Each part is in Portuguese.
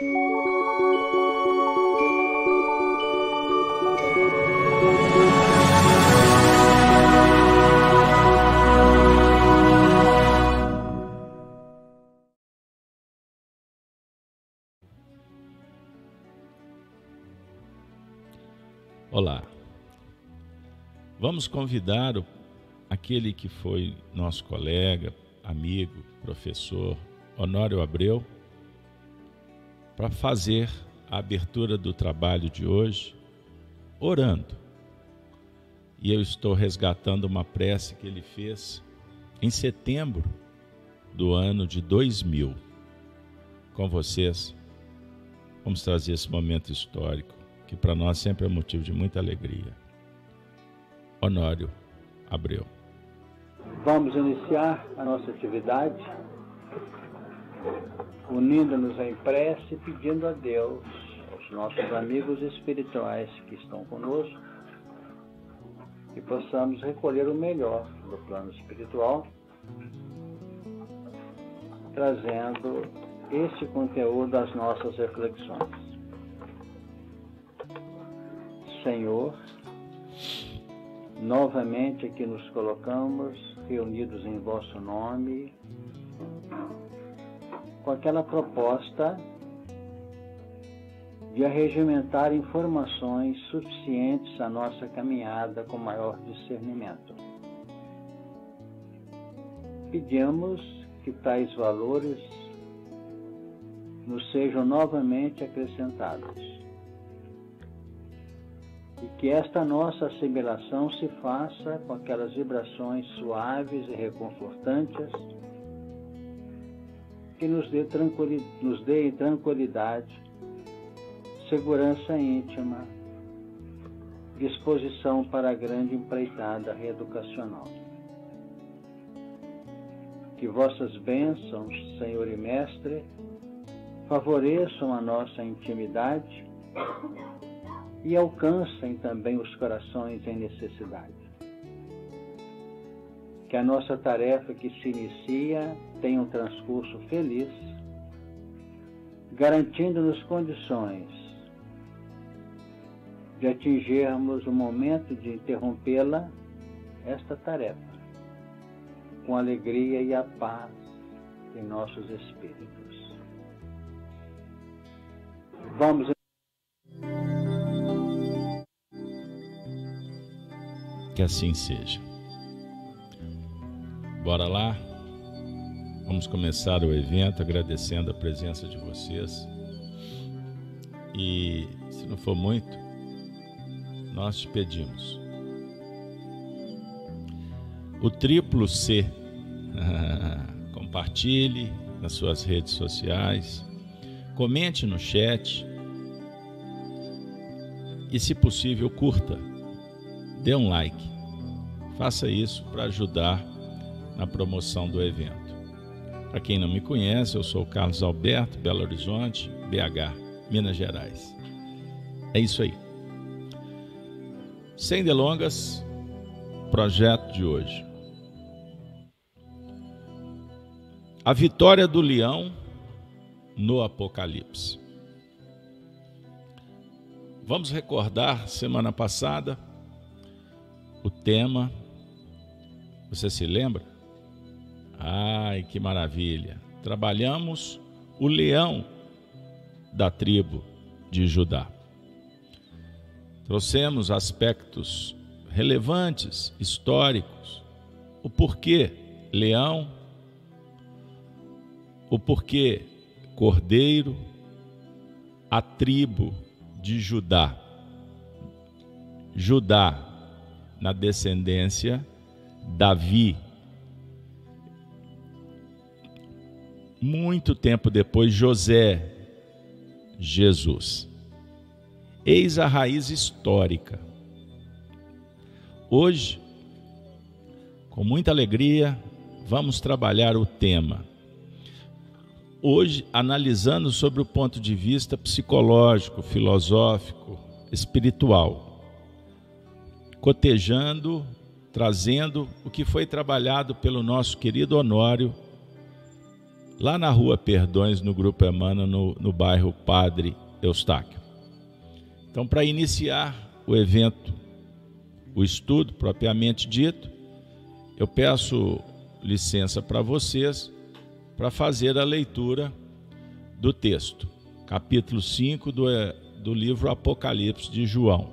Olá. Vamos convidar o, aquele que foi nosso colega, amigo, professor, Honório Abreu, para fazer a abertura do trabalho de hoje, orando. E eu estou resgatando uma prece que ele fez em setembro do ano de 2000. Com vocês, vamos trazer esse momento histórico que para nós sempre é motivo de muita alegria. Honório Abreu. Vamos iniciar a nossa atividade unindo-nos em prece, pedindo a Deus, aos nossos amigos espirituais que estão conosco, que possamos recolher o melhor do plano espiritual, trazendo este conteúdo às nossas reflexões. Senhor, novamente aqui nos colocamos reunidos em vosso nome, com aquela proposta de arregimentar informações suficientes à nossa caminhada com maior discernimento. Pedimos que tais valores nos sejam novamente acrescentados e que esta nossa assimilação se faça com aquelas vibrações suaves e reconfortantes que nos dê, tranquilidade, nos dê tranquilidade, segurança íntima, disposição para a grande empreitada reeducacional. Que vossas bênçãos, Senhor e Mestre, favoreçam a nossa intimidade e alcancem também os corações em necessidade. Que a nossa tarefa que se inicia tenha um transcurso feliz, garantindo-nos condições de atingirmos o momento de interrompê-la, esta tarefa, com alegria e a paz em nossos espíritos. Vamos que assim seja. Bora lá? Vamos começar o evento agradecendo a presença de vocês. E se não for muito, nós te pedimos. O triplo C. Compartilhe nas suas redes sociais. Comente no chat. E, se possível, curta. Dê um like. Faça isso para ajudar na promoção do evento. Para quem não me conhece, eu sou Carlos Alberto, Belo Horizonte, BH, Minas Gerais. É isso aí. Sem delongas, projeto de hoje. A vitória do leão no Apocalipse. Vamos recordar semana passada o tema você se lembra? Ai, que maravilha! Trabalhamos o leão da tribo de Judá. Trouxemos aspectos relevantes, históricos, o porquê leão, o porquê cordeiro, a tribo de Judá. Judá na descendência Davi. Muito tempo depois, José, Jesus. Eis a raiz histórica. Hoje, com muita alegria, vamos trabalhar o tema. Hoje, analisando sobre o ponto de vista psicológico, filosófico, espiritual, cotejando trazendo o que foi trabalhado pelo nosso querido Honório lá na rua Perdões, no Grupo Emana, no, no bairro Padre Eustáquio. Então, para iniciar o evento, o estudo propriamente dito, eu peço licença para vocês para fazer a leitura do texto, capítulo 5 do, do livro Apocalipse de João.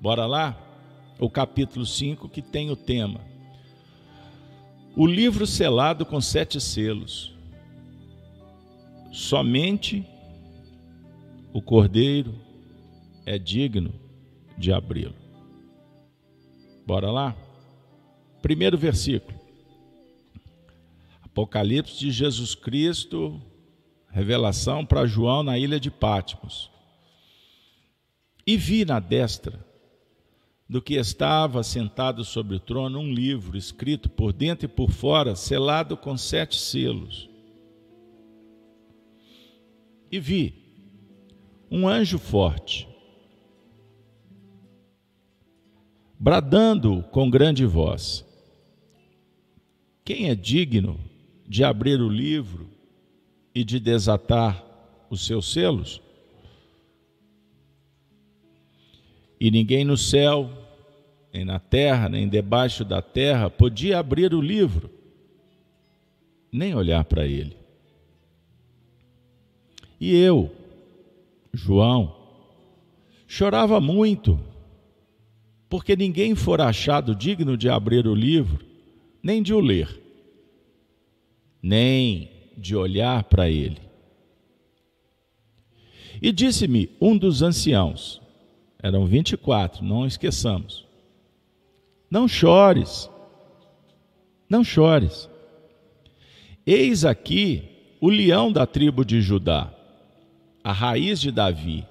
Bora lá? O capítulo 5 que tem o tema o livro selado com sete selos. Somente o cordeiro é digno de abri-lo. Bora lá? Primeiro versículo. Apocalipse de Jesus Cristo, revelação para João na ilha de Patmos. E vi na destra do que estava sentado sobre o trono um livro escrito por dentro e por fora, selado com sete selos. E vi um anjo forte, bradando com grande voz: Quem é digno de abrir o livro e de desatar os seus selos? E ninguém no céu, nem na terra, nem debaixo da terra, podia abrir o livro, nem olhar para ele. E eu, João, chorava muito, porque ninguém fora achado digno de abrir o livro, nem de o ler, nem de olhar para ele. E disse-me um dos anciãos, eram 24, não esqueçamos, não chores, não chores. Eis aqui o leão da tribo de Judá, a raiz de Davi,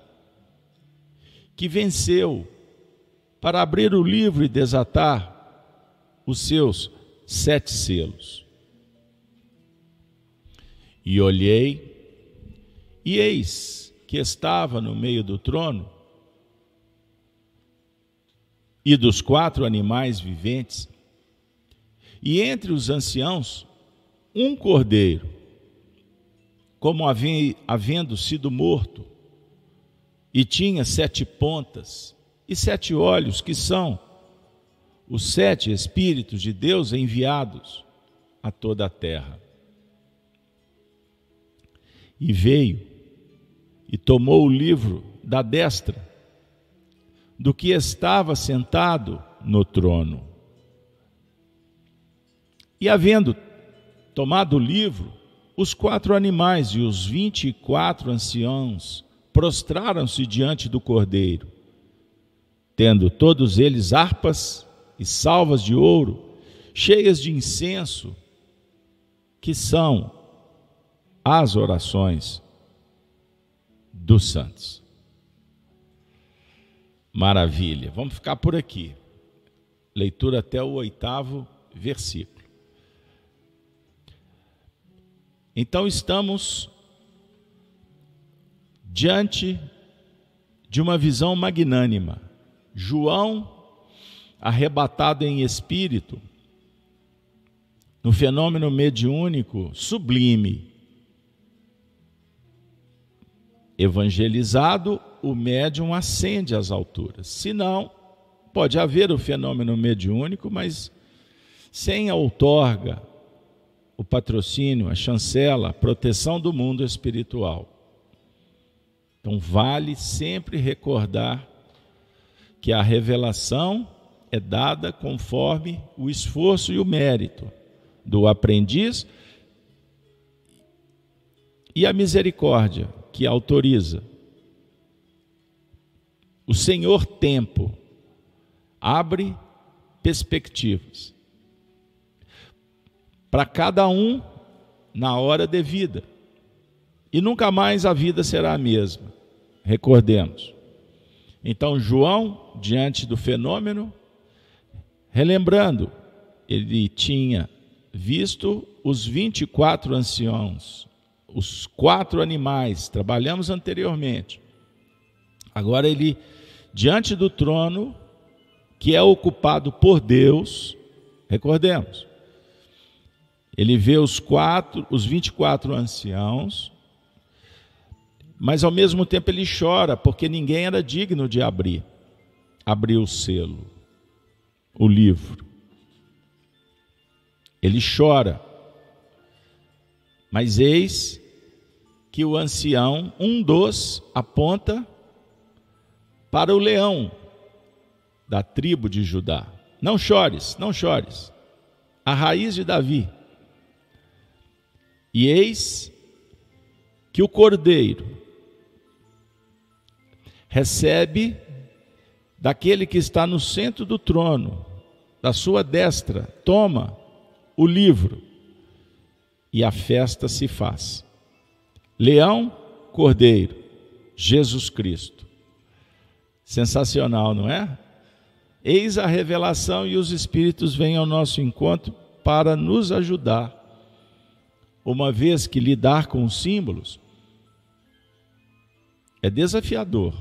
que venceu para abrir o livro e desatar os seus sete selos. E olhei, e eis que estava no meio do trono e dos quatro animais viventes, e entre os anciãos, um cordeiro, como havendo sido morto, e tinha sete pontas e sete olhos, que são os sete Espíritos de Deus enviados a toda a terra. E veio e tomou o livro da destra do que estava sentado no trono. E havendo tomado o livro, os quatro animais e os vinte e quatro anciãos prostraram-se diante do cordeiro, tendo todos eles harpas e salvas de ouro, cheias de incenso, que são as orações dos santos. Maravilha. Vamos ficar por aqui. Leitura até o oitavo versículo. Então estamos diante de uma visão magnânima. João, arrebatado em espírito, no fenômeno mediúnico sublime, evangelizado o médium ascende às alturas. Se não, pode haver o fenômeno mediúnico, mas sem a outorga, o patrocínio, a chancela, a proteção do mundo espiritual. Então, vale sempre recordar que a revelação é dada conforme o esforço e o mérito do aprendiz e a misericórdia que autoriza o Senhor Tempo abre perspectivas para cada um na hora devida. E nunca mais a vida será a mesma. Recordemos. Então, João, diante do fenômeno, relembrando, ele tinha visto os 24 anciãos, os quatro animais, trabalhamos anteriormente. Agora ele diante do trono que é ocupado por Deus, recordemos, Ele vê os quatro, os 24 anciãos, mas ao mesmo tempo ele chora, porque ninguém era digno de abrir, abrir o selo, o livro. Ele chora. Mas eis que o ancião, um dos, aponta para o leão da tribo de Judá. Não chores, não chores. A raiz de Davi. E eis que o cordeiro recebe daquele que está no centro do trono, da sua destra, toma o livro e a festa se faz. Leão, cordeiro, Jesus Cristo. Sensacional, não é? Eis a revelação e os Espíritos vêm ao nosso encontro para nos ajudar, uma vez que lidar com símbolos é desafiador.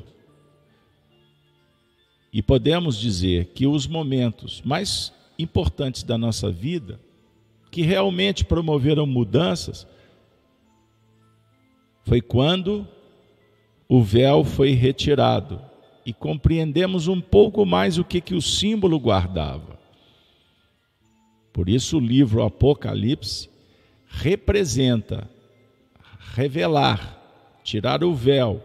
E podemos dizer que os momentos mais importantes da nossa vida, que realmente promoveram mudanças, foi quando o véu foi retirado e compreendemos um pouco mais o que, que o símbolo guardava. Por isso, o livro Apocalipse representa revelar, tirar o véu.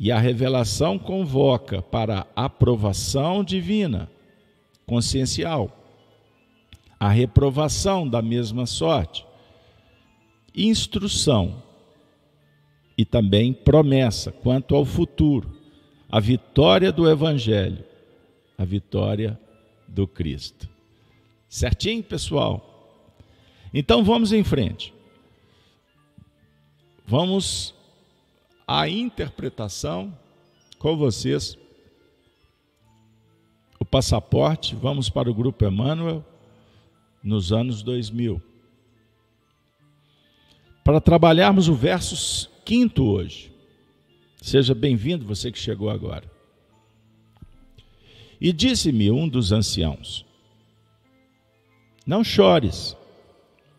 E a revelação convoca para a aprovação divina, consciencial, a reprovação da mesma sorte, instrução e também promessa quanto ao futuro a vitória do Evangelho, a vitória do Cristo. Certinho, pessoal? Então vamos em frente. Vamos à interpretação com vocês. O passaporte, vamos para o Grupo Emmanuel nos anos 2000. Para trabalharmos o verso quinto hoje. Seja bem-vindo você que chegou agora. E disse-me um dos anciãos: Não chores,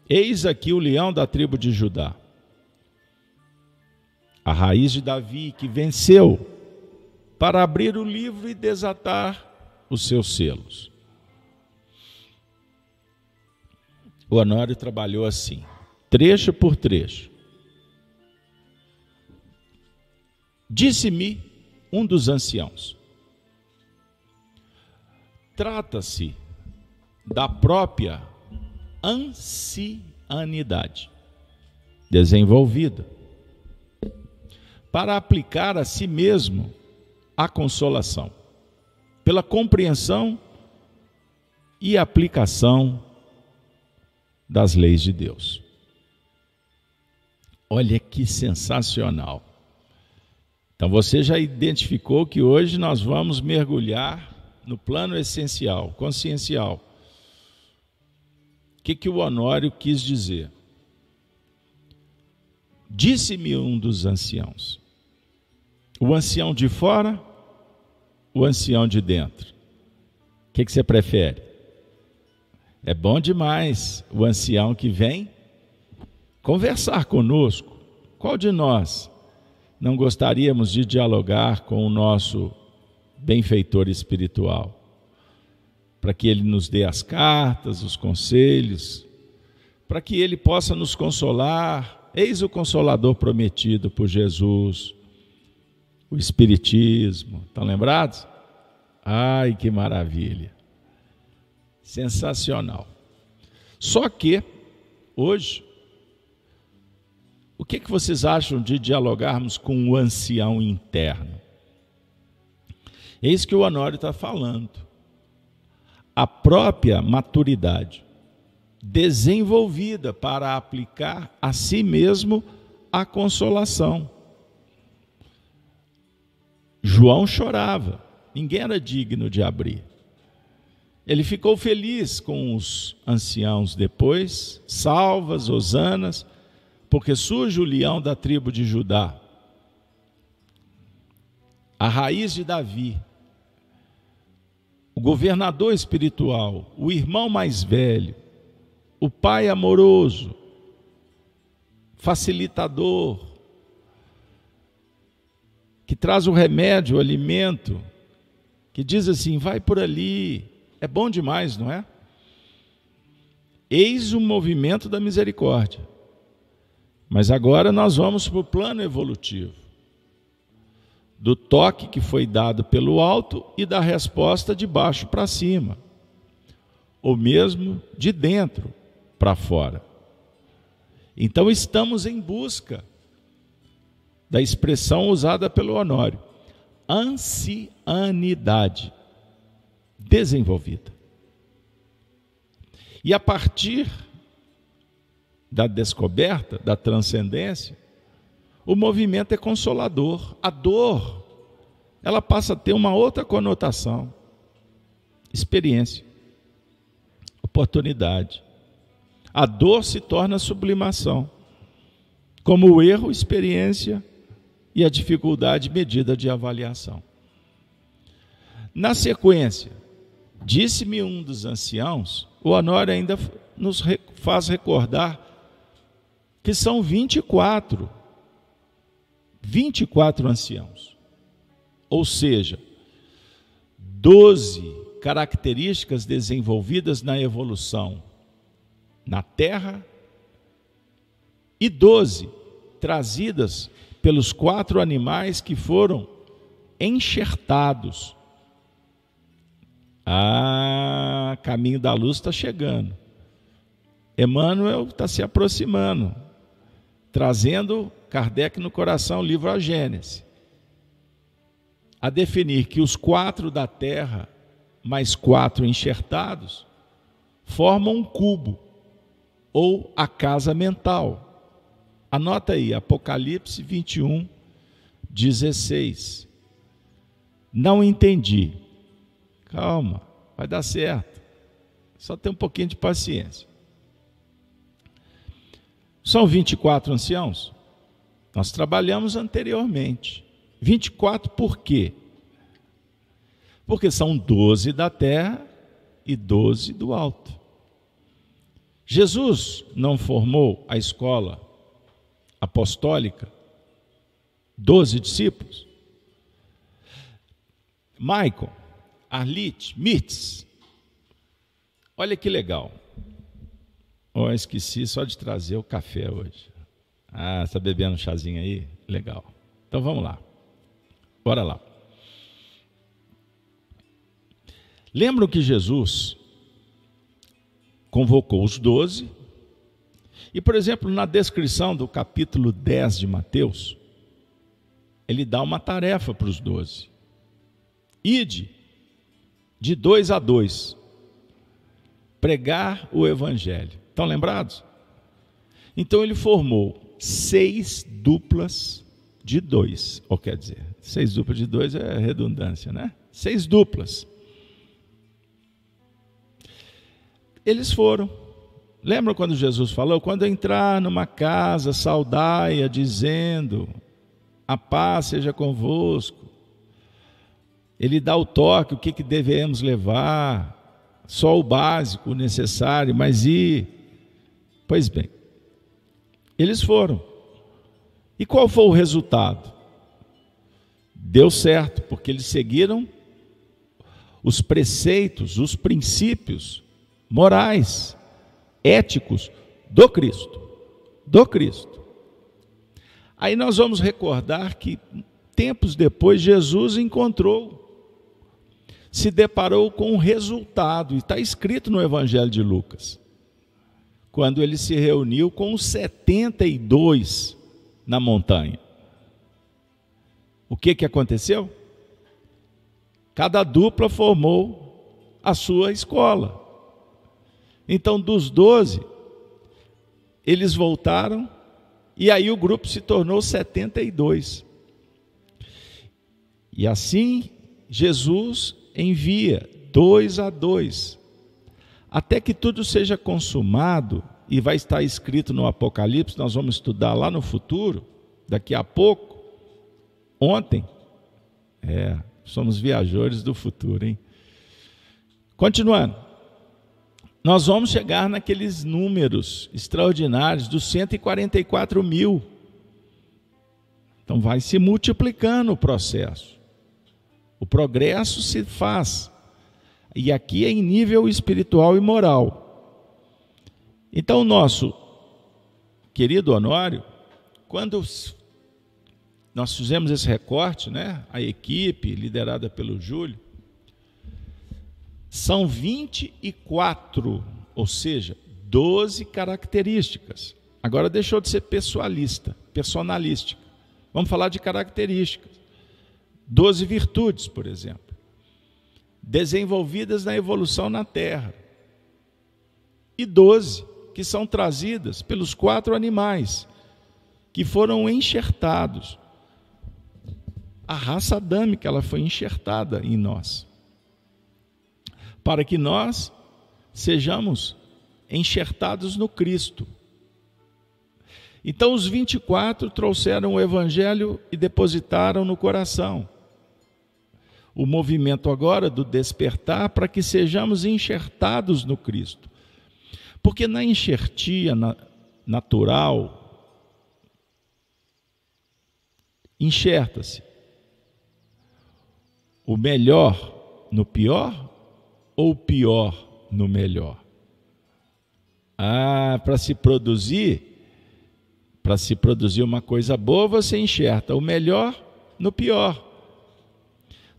eis aqui o leão da tribo de Judá, a raiz de Davi que venceu para abrir o livro e desatar os seus selos. O Honório trabalhou assim, trecho por trecho. Disse-me um dos anciãos: Trata-se da própria ancianidade desenvolvida para aplicar a si mesmo a consolação, pela compreensão e aplicação das leis de Deus. Olha que sensacional. Então você já identificou que hoje nós vamos mergulhar no plano essencial, consciencial. O que, que o Honório quis dizer? Disse-me um dos anciãos, o ancião de fora, o ancião de dentro. O que, que você prefere? É bom demais o ancião que vem conversar conosco. Qual de nós não gostaríamos de dialogar com o nosso benfeitor espiritual, para que ele nos dê as cartas, os conselhos, para que ele possa nos consolar. Eis o consolador prometido por Jesus, o Espiritismo. Estão lembrados? Ai, que maravilha! Sensacional. Só que, hoje, o que, que vocês acham de dialogarmos com o ancião interno? Eis que o Honório está falando. A própria maturidade desenvolvida para aplicar a si mesmo a consolação. João chorava, ninguém era digno de abrir. Ele ficou feliz com os anciãos depois, salvas, hosanas, porque surge o leão da tribo de Judá, a raiz de Davi, o governador espiritual, o irmão mais velho, o pai amoroso, facilitador, que traz o remédio, o alimento, que diz assim: vai por ali, é bom demais, não é? Eis o movimento da misericórdia. Mas agora nós vamos para o plano evolutivo do toque que foi dado pelo alto e da resposta de baixo para cima, ou mesmo de dentro para fora. Então estamos em busca da expressão usada pelo Honório, ancianidade desenvolvida. E a partir da descoberta, da transcendência, o movimento é consolador. A dor, ela passa a ter uma outra conotação. Experiência, oportunidade. A dor se torna sublimação, como o erro, experiência e a dificuldade medida de avaliação. Na sequência, disse-me um dos anciãos, o Honório ainda nos faz recordar que são 24 24 anciãos. Ou seja, 12 características desenvolvidas na evolução na Terra e 12 trazidas pelos quatro animais que foram enxertados. Ah, caminho da luz está chegando. Emmanuel está se aproximando, trazendo Kardec no coração, livro A Gênese, a definir que os quatro da Terra, mais quatro enxertados, formam um cubo, ou a casa mental. Anota aí, Apocalipse 21, 16. Não entendi. Calma, vai dar certo. Só tem um pouquinho de paciência. São 24 anciãos? Nós trabalhamos anteriormente. 24 por quê? Porque são 12 da terra e 12 do alto. Jesus não formou a escola apostólica 12 discípulos? Michael, Arlite, Mitz. Olha que legal. Oh, esqueci só de trazer o café hoje. Ah, está bebendo um chazinho aí? Legal. Então vamos lá. Bora lá. Lembram que Jesus convocou os doze, e, por exemplo, na descrição do capítulo 10 de Mateus, ele dá uma tarefa para os doze: ide de dois a dois, pregar o evangelho. Estão lembrados? Então ele formou seis duplas de dois. Ou quer dizer, seis duplas de dois é redundância, né? Seis duplas. Eles foram. Lembra quando Jesus falou? Quando entrar numa casa, saudaia, dizendo: A paz seja convosco. Ele dá o toque, o que, que devemos levar, só o básico, o necessário, mas e. Pois bem, eles foram. E qual foi o resultado? Deu certo, porque eles seguiram os preceitos, os princípios morais, éticos do Cristo. Do Cristo. Aí nós vamos recordar que tempos depois Jesus encontrou, se deparou com um resultado, e está escrito no Evangelho de Lucas quando ele se reuniu com os 72 na montanha. O que, que aconteceu? Cada dupla formou a sua escola. Então, dos 12, eles voltaram e aí o grupo se tornou 72. E assim, Jesus envia dois a dois até que tudo seja consumado, e vai estar escrito no Apocalipse, nós vamos estudar lá no futuro, daqui a pouco, ontem. É, somos viajores do futuro, hein? Continuando. nós vamos chegar naqueles números extraordinários dos 144 mil. Então vai se multiplicando o processo. O progresso se faz. E aqui é em nível espiritual e moral. Então, nosso querido Honório, quando nós fizemos esse recorte, né, a equipe liderada pelo Júlio, são 24, ou seja, 12 características. Agora deixou de ser pessoalista, personalística. Vamos falar de características. 12 virtudes, por exemplo, desenvolvidas na evolução na Terra. E 12 que são trazidas pelos quatro animais que foram enxertados. A raça adâmica ela foi enxertada em nós para que nós sejamos enxertados no Cristo. Então os 24 trouxeram o evangelho e depositaram no coração. O movimento agora do despertar para que sejamos enxertados no Cristo. Porque na enxertia natural, enxerta-se o melhor no pior ou pior no melhor? Ah, para se produzir, para se produzir uma coisa boa, você enxerta o melhor no pior.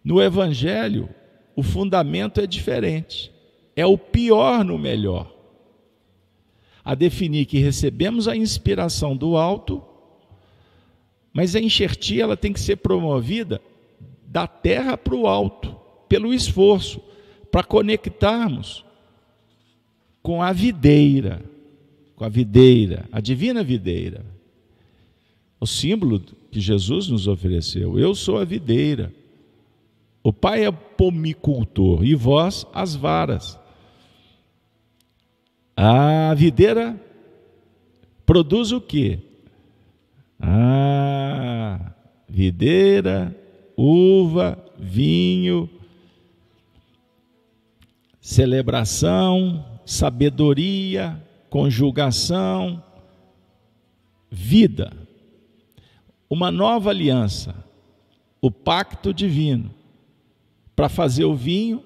No Evangelho, o fundamento é diferente. É o pior no melhor. A definir que recebemos a inspiração do alto, mas a enxertia ela tem que ser promovida da terra para o alto, pelo esforço para conectarmos com a videira, com a videira, a divina videira. O símbolo que Jesus nos ofereceu. Eu sou a videira. O Pai é pomicultor e vós as varas. A videira produz o quê? Ah, videira, uva, vinho, celebração, sabedoria, conjugação, vida. Uma nova aliança, o pacto divino. Para fazer o vinho,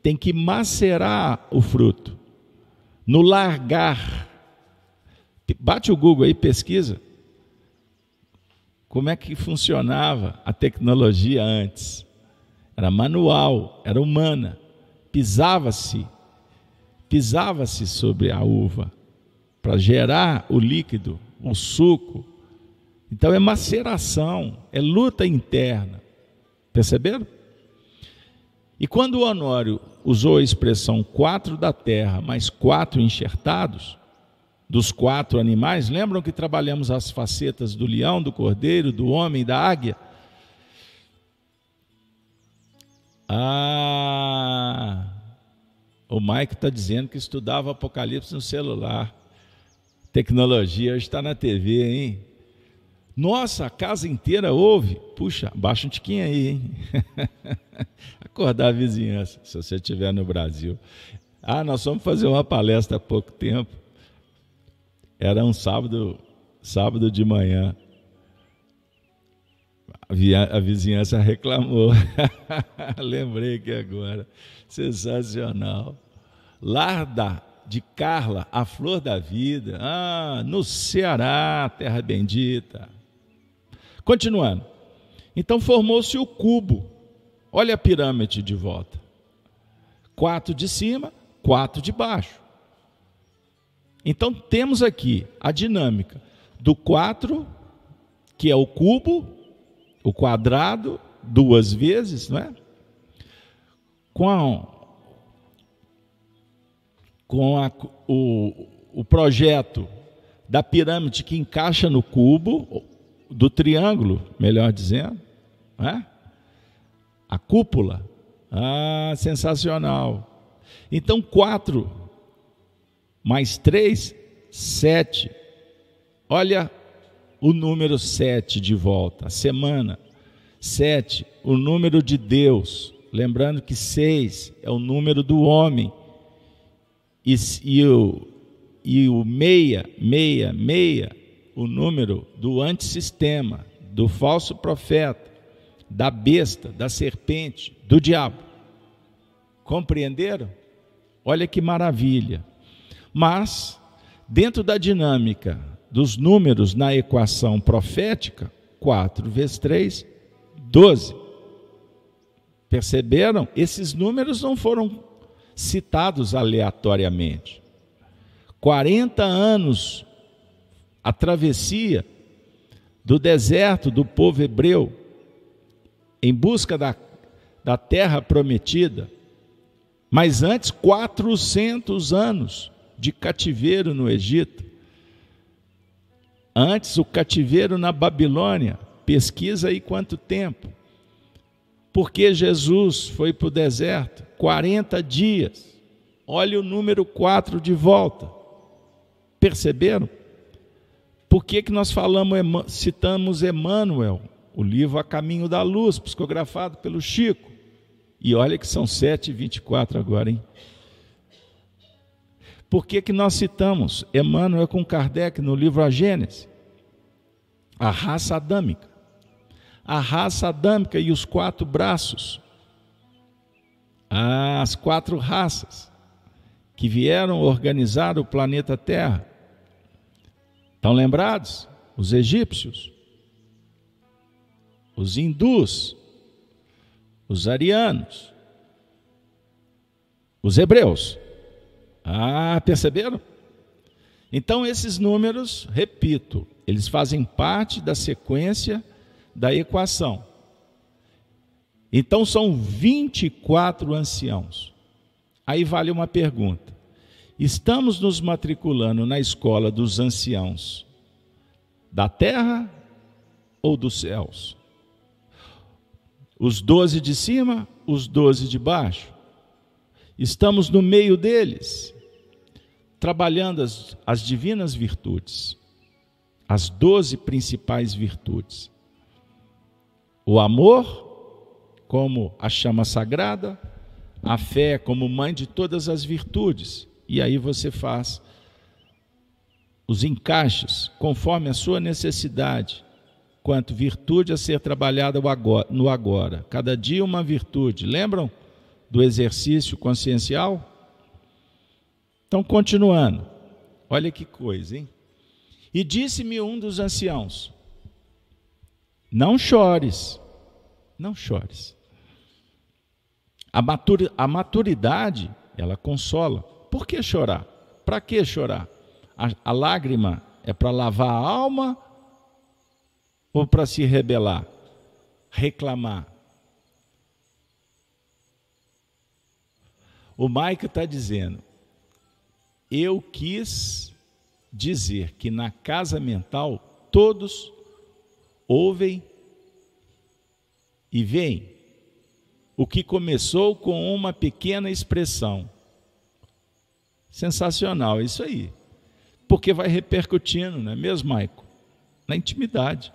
tem que macerar o fruto, no largar. Bate o Google aí, pesquisa. Como é que funcionava a tecnologia antes? Era manual, era humana pisava-se, pisava-se sobre a uva para gerar o líquido, o suco. Então é maceração, é luta interna. Perceberam? E quando o Honório usou a expressão quatro da terra mais quatro enxertados, dos quatro animais, lembram que trabalhamos as facetas do leão, do cordeiro, do homem e da águia? Ah, o Mike está dizendo que estudava Apocalipse no celular. Tecnologia hoje está na TV, hein? Nossa, a casa inteira ouve. Puxa, baixa um tiquinho aí, hein? Acordar a vizinhança, se você estiver no Brasil. Ah, nós fomos fazer uma palestra há pouco tempo. Era um sábado, sábado de manhã a vizinhança reclamou. Lembrei que agora. Sensacional. Larda de Carla, a flor da vida. Ah, no Ceará, terra bendita. Continuando. Então formou-se o cubo. Olha a pirâmide de volta. Quatro de cima, quatro de baixo. Então temos aqui a dinâmica do quatro, que é o cubo, o quadrado duas vezes, não é? Com, com a, o, o projeto da pirâmide que encaixa no cubo, do triângulo, melhor dizendo, é? a cúpula. Ah, sensacional. Então, quatro mais três, sete. Olha o número 7 de volta, a semana. 7, o número de Deus. Lembrando que 6 é o número do homem. e, e, o, e o meia, meia, meia, o número do antissistema, do falso profeta, da besta, da serpente, do diabo. Compreenderam? Olha que maravilha. Mas, dentro da dinâmica dos números na equação profética, 4 vezes 3, 12. Perceberam? Esses números não foram citados aleatoriamente. 40 anos a travessia do deserto do povo hebreu em busca da, da terra prometida, mas antes 400 anos de cativeiro no Egito. Antes o cativeiro na Babilônia, pesquisa aí quanto tempo. Porque Jesus foi para o deserto 40 dias. Olha o número 4 de volta. Perceberam? Por que, que nós falamos, citamos Emmanuel, o livro A Caminho da Luz, psicografado pelo Chico? E olha que são 7h24 agora, hein? Por que, que nós citamos Emmanuel com Kardec no livro A Gênese? A raça adâmica. A raça adâmica e os quatro braços. As quatro raças que vieram organizar o planeta Terra. Estão lembrados? Os egípcios, os hindus, os arianos, os hebreus. Ah, perceberam? Então, esses números, repito, eles fazem parte da sequência da equação. Então, são 24 anciãos. Aí vale uma pergunta: estamos nos matriculando na escola dos anciãos da terra ou dos céus? Os doze de cima, os doze de baixo? Estamos no meio deles? trabalhando as, as divinas virtudes, as doze principais virtudes. O amor, como a chama sagrada, a fé, como mãe de todas as virtudes. E aí você faz os encaixes conforme a sua necessidade, quanto virtude a ser trabalhada no agora. Cada dia uma virtude. Lembram do exercício consciencial? Então, continuando, olha que coisa, hein? E disse-me um dos anciãos: Não chores, não chores. A, a maturidade, ela consola. Por que chorar? Para que chorar? A, a lágrima é para lavar a alma ou para se rebelar? Reclamar. O Maico está dizendo: eu quis dizer que na casa mental todos ouvem e veem o que começou com uma pequena expressão. Sensacional, isso aí. Porque vai repercutindo, não é mesmo, Maico? Na intimidade.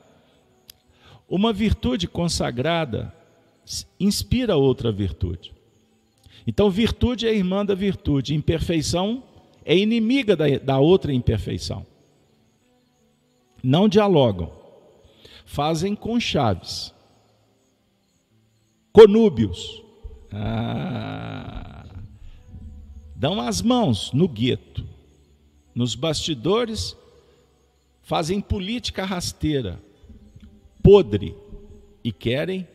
Uma virtude consagrada inspira outra virtude. Então, virtude é irmã da virtude, imperfeição é inimiga da, da outra imperfeição. Não dialogam, fazem conchaves, conúbios, ah, dão as mãos no gueto, nos bastidores, fazem política rasteira, podre, e querem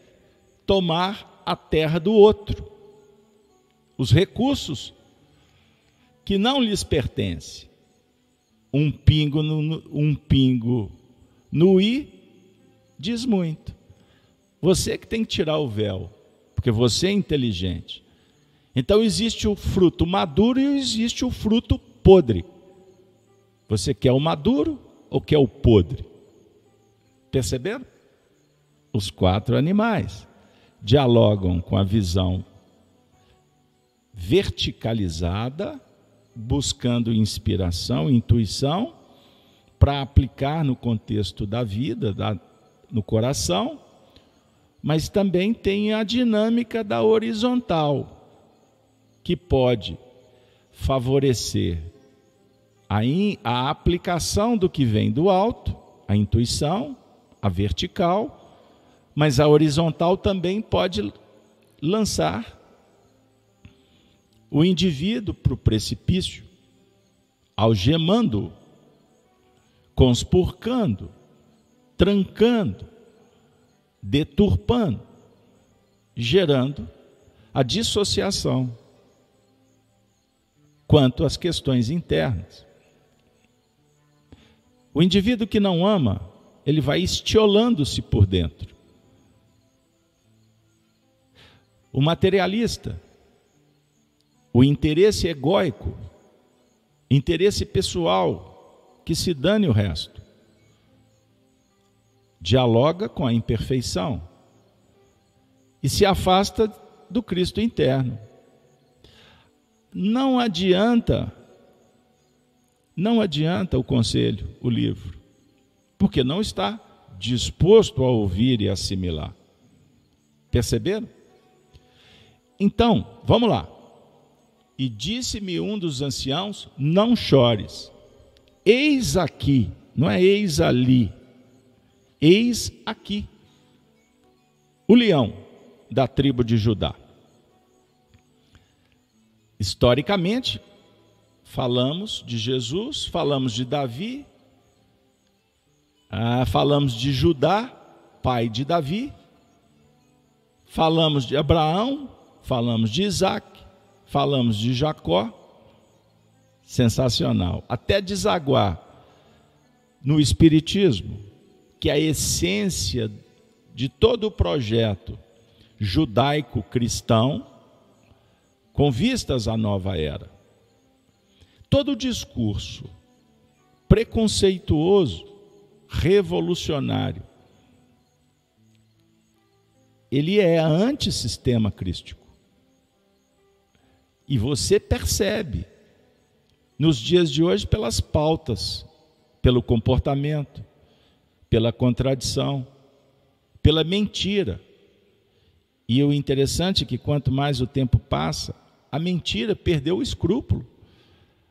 tomar a terra do outro. Os recursos que não lhes pertence. Um pingo no, um pingo no i diz muito. Você que tem que tirar o véu, porque você é inteligente. Então existe o fruto maduro e existe o fruto podre. Você quer o maduro ou quer o podre? Perceberam? Os quatro animais dialogam com a visão verticalizada buscando inspiração, intuição, para aplicar no contexto da vida, da, no coração, mas também tem a dinâmica da horizontal, que pode favorecer a, in, a aplicação do que vem do alto, a intuição, a vertical, mas a horizontal também pode lançar o indivíduo para o precipício, algemando, conspurcando, trancando, deturpando, gerando a dissociação quanto às questões internas. O indivíduo que não ama, ele vai estiolando-se por dentro. O materialista, o interesse egóico, interesse pessoal, que se dane o resto. Dialoga com a imperfeição e se afasta do Cristo interno. Não adianta não adianta o conselho, o livro, porque não está disposto a ouvir e assimilar. Perceberam? Então, vamos lá. E disse-me um dos anciãos: Não chores. Eis aqui, não é eis ali. Eis aqui o leão da tribo de Judá. Historicamente, falamos de Jesus, falamos de Davi, ah, falamos de Judá, pai de Davi, falamos de Abraão, falamos de Isaac, falamos de Jacó. Sensacional. Até desaguar no Espiritismo, que é a essência de todo o projeto judaico-cristão, com vistas à nova era todo discurso preconceituoso, revolucionário, ele é antissistema crístico. E você percebe nos dias de hoje pelas pautas, pelo comportamento, pela contradição, pela mentira. E o interessante é que quanto mais o tempo passa, a mentira perdeu o escrúpulo.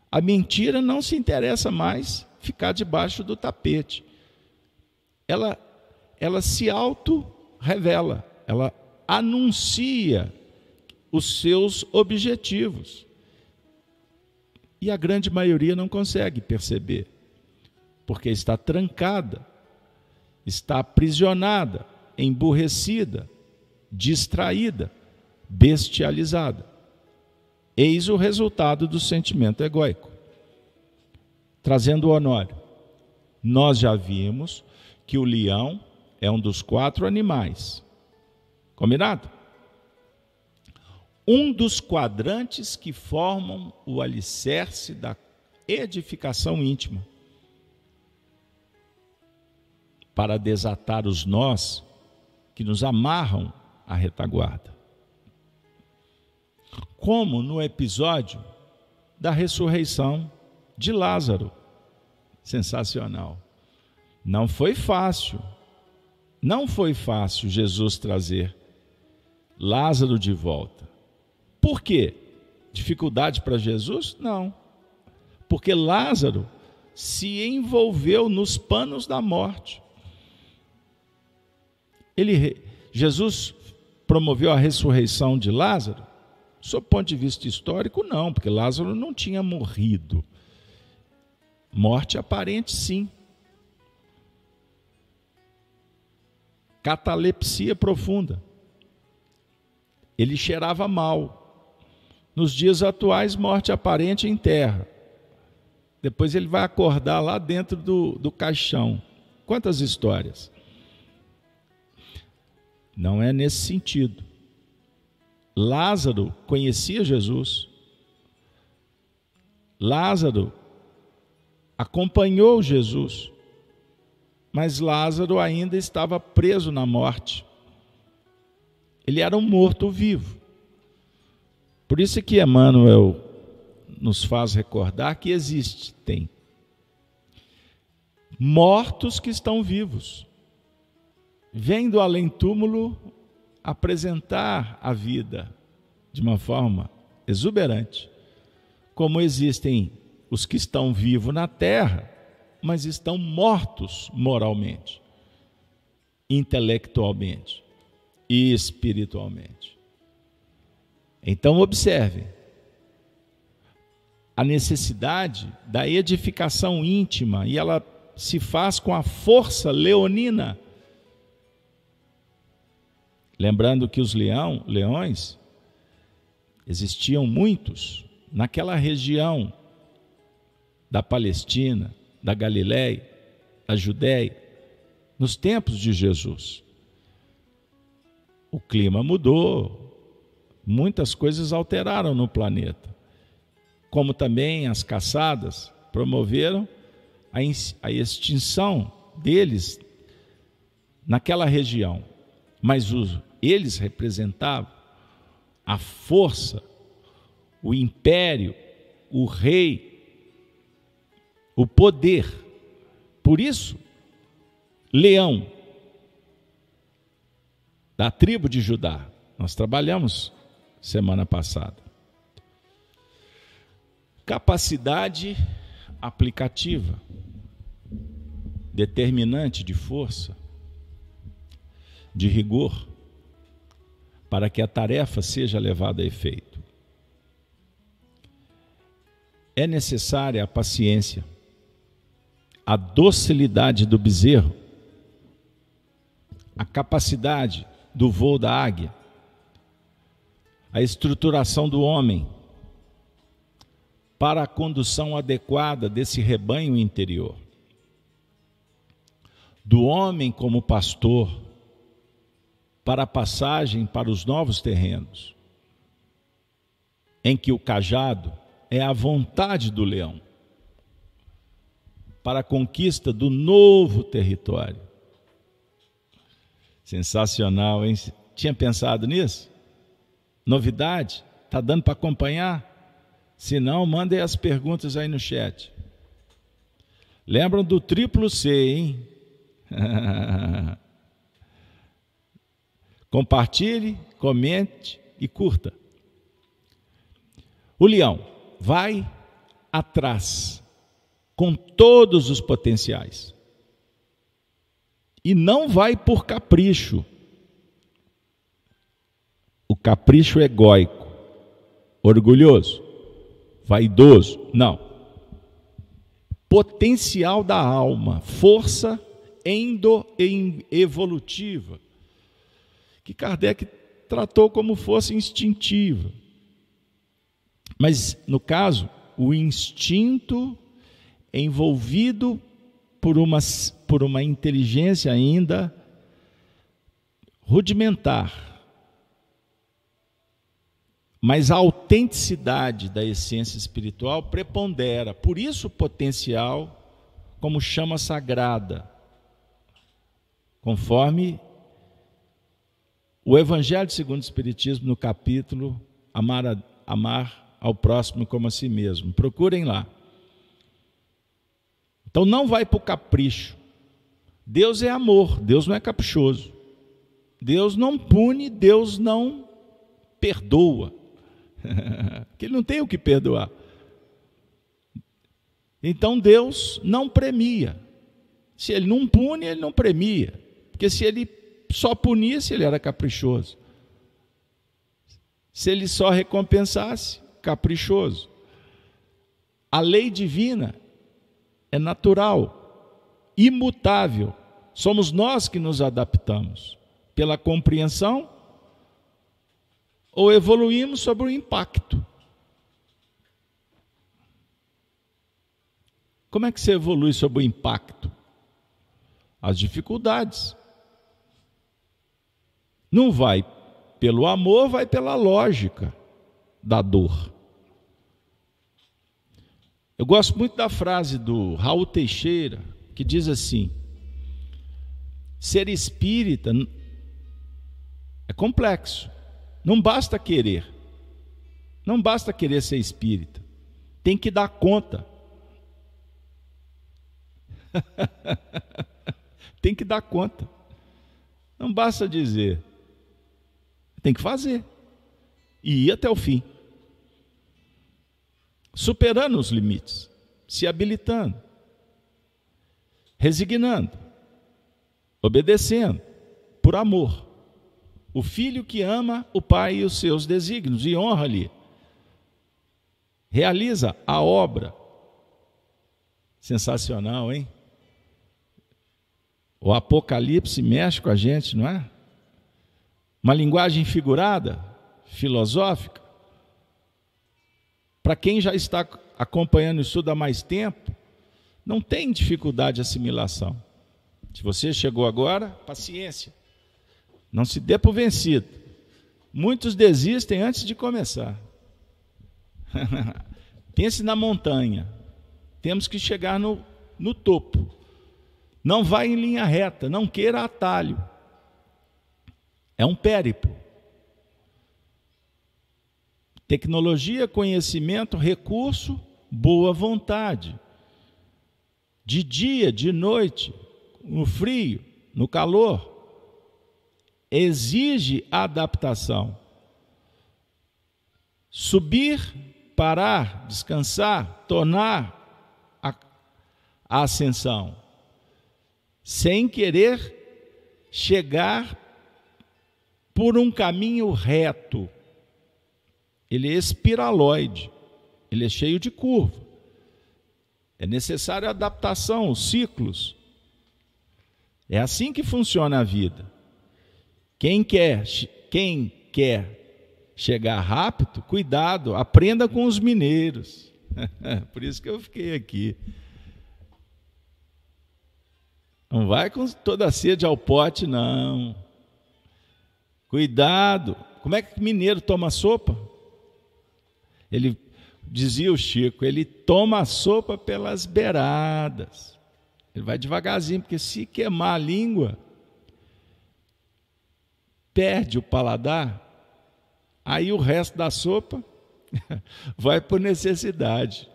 A mentira não se interessa mais ficar debaixo do tapete. Ela, ela se auto-revela, ela anuncia os seus objetivos. E a grande maioria não consegue perceber, porque está trancada, está aprisionada, emburrecida, distraída, bestializada. Eis o resultado do sentimento egóico. Trazendo o Honório, nós já vimos que o leão é um dos quatro animais. Combinado? Um dos quadrantes que formam o alicerce da edificação íntima. Para desatar os nós que nos amarram à retaguarda como no episódio da ressurreição de Lázaro. Sensacional. Não foi fácil, não foi fácil Jesus trazer Lázaro de volta. Por quê? Dificuldade para Jesus? Não. Porque Lázaro se envolveu nos panos da morte. Ele, Jesus promoveu a ressurreição de Lázaro Sob ponto de vista histórico, não, porque Lázaro não tinha morrido. Morte aparente, sim. Catalepsia profunda. Ele cheirava mal. Nos dias atuais, morte aparente em terra. Depois ele vai acordar lá dentro do, do caixão. Quantas histórias? Não é nesse sentido. Lázaro conhecia Jesus. Lázaro acompanhou Jesus, mas Lázaro ainda estava preso na morte. Ele era um morto-vivo. Por isso que Emmanuel nos faz recordar que existem mortos que estão vivos. Vem do além-túmulo apresentar a vida de uma forma exuberante, como existem os que estão vivos na terra, mas estão mortos moralmente, intelectualmente e espiritualmente. Então, observe a necessidade da edificação íntima e ela se faz com a força leonina. Lembrando que os leão, leões existiam muitos naquela região da Palestina, da Galiléia, da Judéia, nos tempos de Jesus. O clima mudou, muitas coisas alteraram no planeta, como também as caçadas promoveram a extinção deles naquela região. Mas os, eles representavam a força, o império, o rei, o poder. Por isso, Leão, da tribo de Judá, nós trabalhamos semana passada. Capacidade aplicativa, determinante de força, de rigor, para que a tarefa seja levada a efeito. É necessária a paciência, a docilidade do bezerro, a capacidade do voo da águia, a estruturação do homem para a condução adequada desse rebanho interior. Do homem como pastor, para a passagem para os novos terrenos, em que o cajado é a vontade do leão, para a conquista do novo território. Sensacional, hein? Tinha pensado nisso? Novidade? Tá dando para acompanhar? Se não, mandem as perguntas aí no chat. Lembram do triplo C, hein? Compartilhe, comente e curta. O leão vai atrás com todos os potenciais. E não vai por capricho. O capricho egóico, orgulhoso, vaidoso. Não. Potencial da alma, força endo-evolutiva que Kardec tratou como fosse instintiva. Mas, no caso, o instinto envolvido por uma, por uma inteligência ainda rudimentar. Mas a autenticidade da essência espiritual prepondera. Por isso, o potencial como chama sagrada, conforme o Evangelho segundo o Espiritismo, no capítulo Amar, a, Amar ao próximo como a si mesmo. Procurem lá. Então não vai para o capricho. Deus é amor, Deus não é caprichoso. Deus não pune, Deus não perdoa. que ele não tem o que perdoar. Então Deus não premia. Se ele não pune, ele não premia. Porque se ele só punia se ele era caprichoso. Se ele só recompensasse, caprichoso. A lei divina é natural, imutável. Somos nós que nos adaptamos pela compreensão ou evoluímos sobre o impacto. Como é que você evolui sobre o impacto? As dificuldades. Não vai pelo amor, vai pela lógica da dor. Eu gosto muito da frase do Raul Teixeira, que diz assim: ser espírita é complexo. Não basta querer. Não basta querer ser espírita. Tem que dar conta. Tem que dar conta. Não basta dizer, tem que fazer. E ir até o fim. superando os limites, se habilitando, resignando, obedecendo, por amor. O filho que ama o pai e os seus desígnios e honra-lhe, realiza a obra. Sensacional, hein? O Apocalipse mexe com a gente, não é? Uma linguagem figurada, filosófica. Para quem já está acompanhando isso há mais tempo, não tem dificuldade de assimilação. Se você chegou agora, paciência. Não se dê por vencido. Muitos desistem antes de começar. Pense na montanha. Temos que chegar no, no topo. Não vá em linha reta, não queira atalho. É um périplo. Tecnologia, conhecimento, recurso, boa vontade. De dia, de noite, no frio, no calor. Exige adaptação. Subir, parar, descansar, tornar a, a ascensão. Sem querer chegar por um caminho reto. Ele é espiraloide, ele é cheio de curva. É necessária adaptação, ciclos. É assim que funciona a vida. Quem quer, quem quer chegar rápido, cuidado, aprenda com os mineiros. Por isso que eu fiquei aqui. Não vai com toda a sede ao pote, não. Cuidado. Como é que mineiro toma sopa? Ele dizia o Chico, ele toma a sopa pelas beiradas. Ele vai devagarzinho, porque se queimar a língua, perde o paladar, aí o resto da sopa vai por necessidade.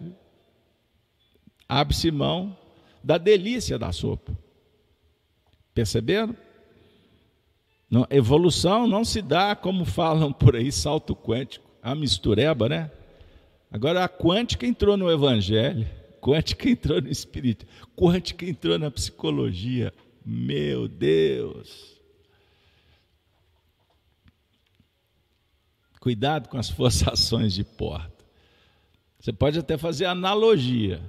Abre-se mão da delícia da sopa. Perceberam? Não, evolução não se dá, como falam por aí, salto quântico, a mistureba, né? Agora a quântica entrou no evangelho, quântica entrou no espírito, quântica entrou na psicologia. Meu Deus! Cuidado com as forçações de porta. Você pode até fazer analogia,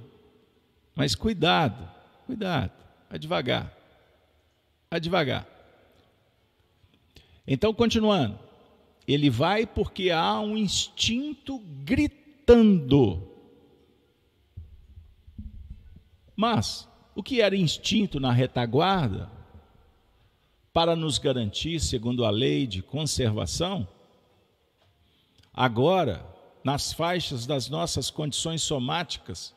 mas cuidado, cuidado, vai devagar, vai devagar. Então, continuando, ele vai porque há um instinto gritando. Mas, o que era instinto na retaguarda, para nos garantir, segundo a lei de conservação, agora, nas faixas das nossas condições somáticas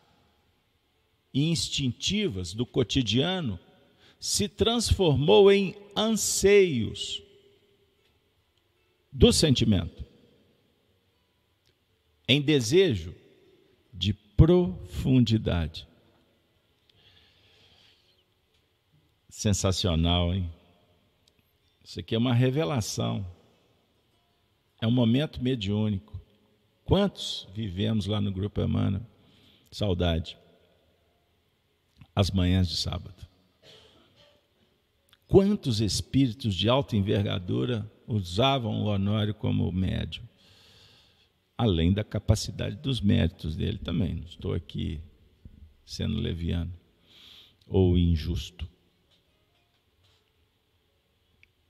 e instintivas do cotidiano, se transformou em anseios do sentimento, em desejo de profundidade. Sensacional, hein? Isso aqui é uma revelação. É um momento mediúnico. Quantos vivemos lá no Grupo Emana? Saudade. As manhãs de sábado. Quantos espíritos de alta envergadura usavam o Honório como médium, além da capacidade dos méritos dele também. Não estou aqui sendo leviano ou injusto.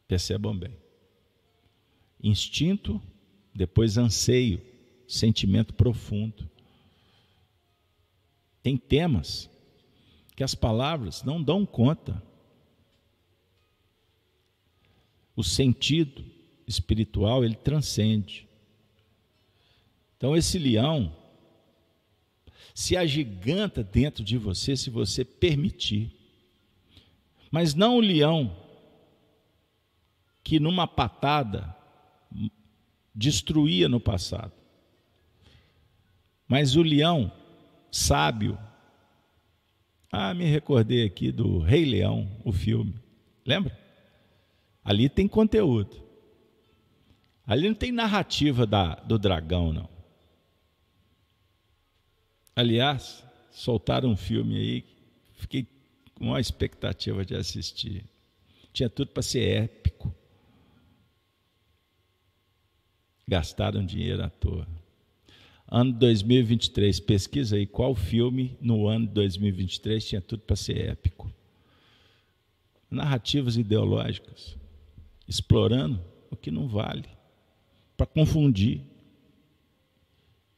Percebam bem. Instinto, depois anseio, sentimento profundo. Tem temas que as palavras não dão conta o sentido espiritual ele transcende. Então esse leão se agiganta dentro de você se você permitir. Mas não o leão que numa patada destruía no passado. Mas o leão sábio. Ah, me recordei aqui do Rei Leão, o filme. Lembra? Ali tem conteúdo. Ali não tem narrativa da, do dragão, não. Aliás, soltaram um filme aí, fiquei com uma expectativa de assistir. Tinha tudo para ser épico. Gastaram dinheiro à toa. Ano 2023, pesquisa aí qual filme no ano de 2023 tinha tudo para ser épico. Narrativas ideológicas, explorando o que não vale, para confundir,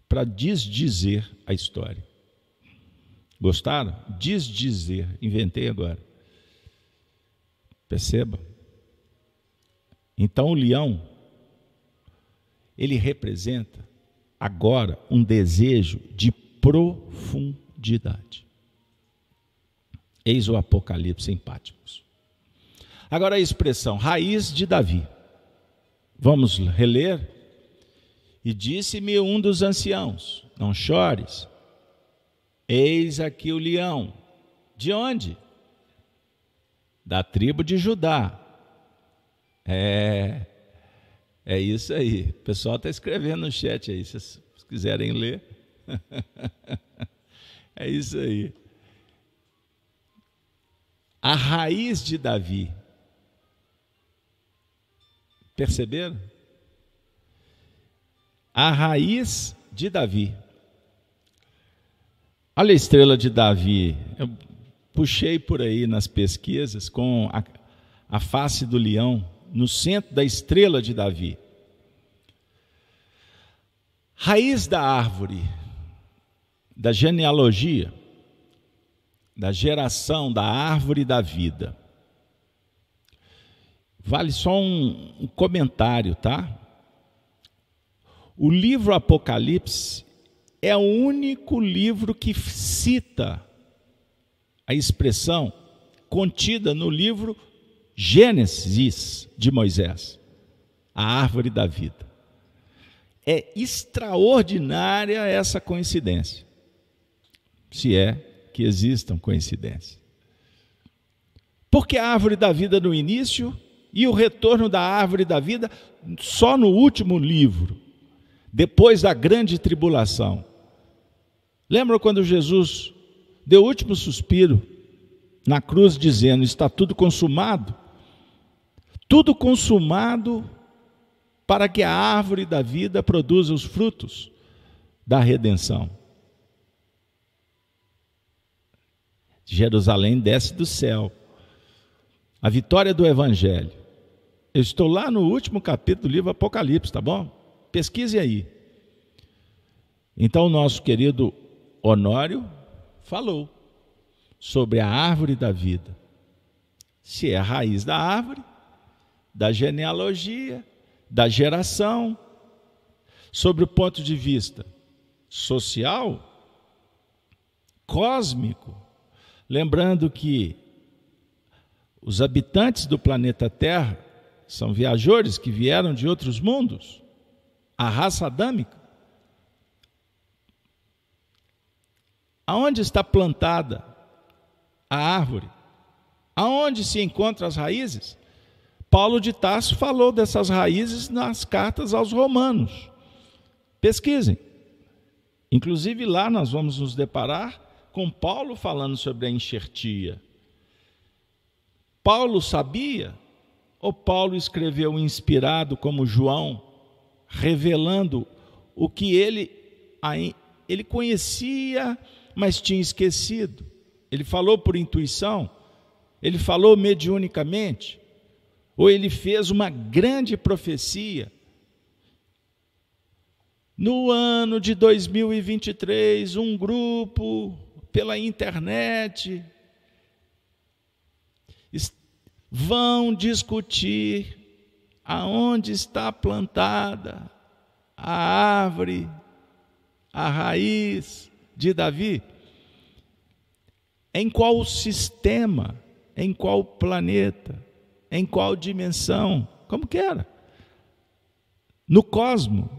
para desdizer a história. Gostaram? Desdizer, inventei agora. Perceba? Então o leão, ele representa agora um desejo de profundidade. Eis o Apocalipse em Pátimos. Agora a expressão raiz de Davi. Vamos reler? E disse-me um dos anciãos: Não chores, eis aqui o leão. De onde? Da tribo de Judá. É, é isso aí. O pessoal está escrevendo no chat aí, se vocês quiserem ler. é isso aí. A raiz de Davi. Perceberam? A raiz de Davi. Olha a estrela de Davi. Eu puxei por aí nas pesquisas com a, a face do leão no centro da estrela de Davi. Raiz da árvore, da genealogia, da geração da árvore da vida. Vale só um, um comentário, tá? O livro Apocalipse é o único livro que cita a expressão contida no livro Gênesis de Moisés, a árvore da vida. É extraordinária essa coincidência, se é que existam coincidências. Porque a árvore da vida no início e o retorno da árvore da vida só no último livro, depois da grande tribulação. Lembra quando Jesus deu o último suspiro na cruz, dizendo: Está tudo consumado? tudo consumado para que a árvore da vida produza os frutos da redenção. Jerusalém desce do céu. A vitória do Evangelho. Eu estou lá no último capítulo do livro Apocalipse, tá bom? Pesquise aí. Então, o nosso querido Honório falou sobre a árvore da vida. Se é a raiz da árvore, da genealogia, da geração, sobre o ponto de vista social, cósmico, lembrando que os habitantes do planeta Terra são viajores que vieram de outros mundos, a raça adâmica. Aonde está plantada a árvore? Aonde se encontram as raízes? Paulo de Tarso falou dessas raízes nas cartas aos Romanos. Pesquisem. Inclusive lá nós vamos nos deparar com Paulo falando sobre a enxertia. Paulo sabia, ou Paulo escreveu inspirado como João, revelando o que ele, ele conhecia, mas tinha esquecido. Ele falou por intuição, ele falou mediunicamente ou ele fez uma grande profecia. No ano de 2023, um grupo pela internet vão discutir aonde está plantada a árvore, a raiz de Davi, em qual sistema, em qual planeta. Em qual dimensão? Como que era? No cosmo.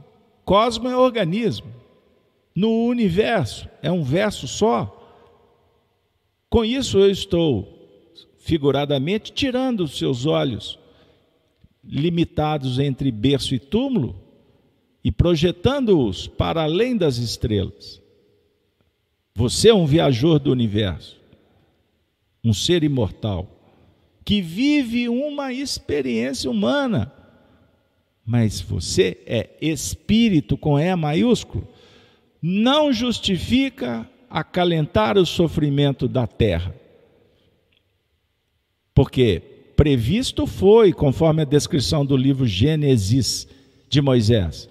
Cosmo é organismo. No universo é um verso só. Com isso eu estou figuradamente tirando os seus olhos limitados entre berço e túmulo e projetando-os para além das estrelas. Você é um viajor do universo, um ser imortal, que vive uma experiência humana, mas você é espírito com E maiúsculo, não justifica acalentar o sofrimento da terra. Porque previsto foi, conforme a descrição do livro Gênesis de Moisés,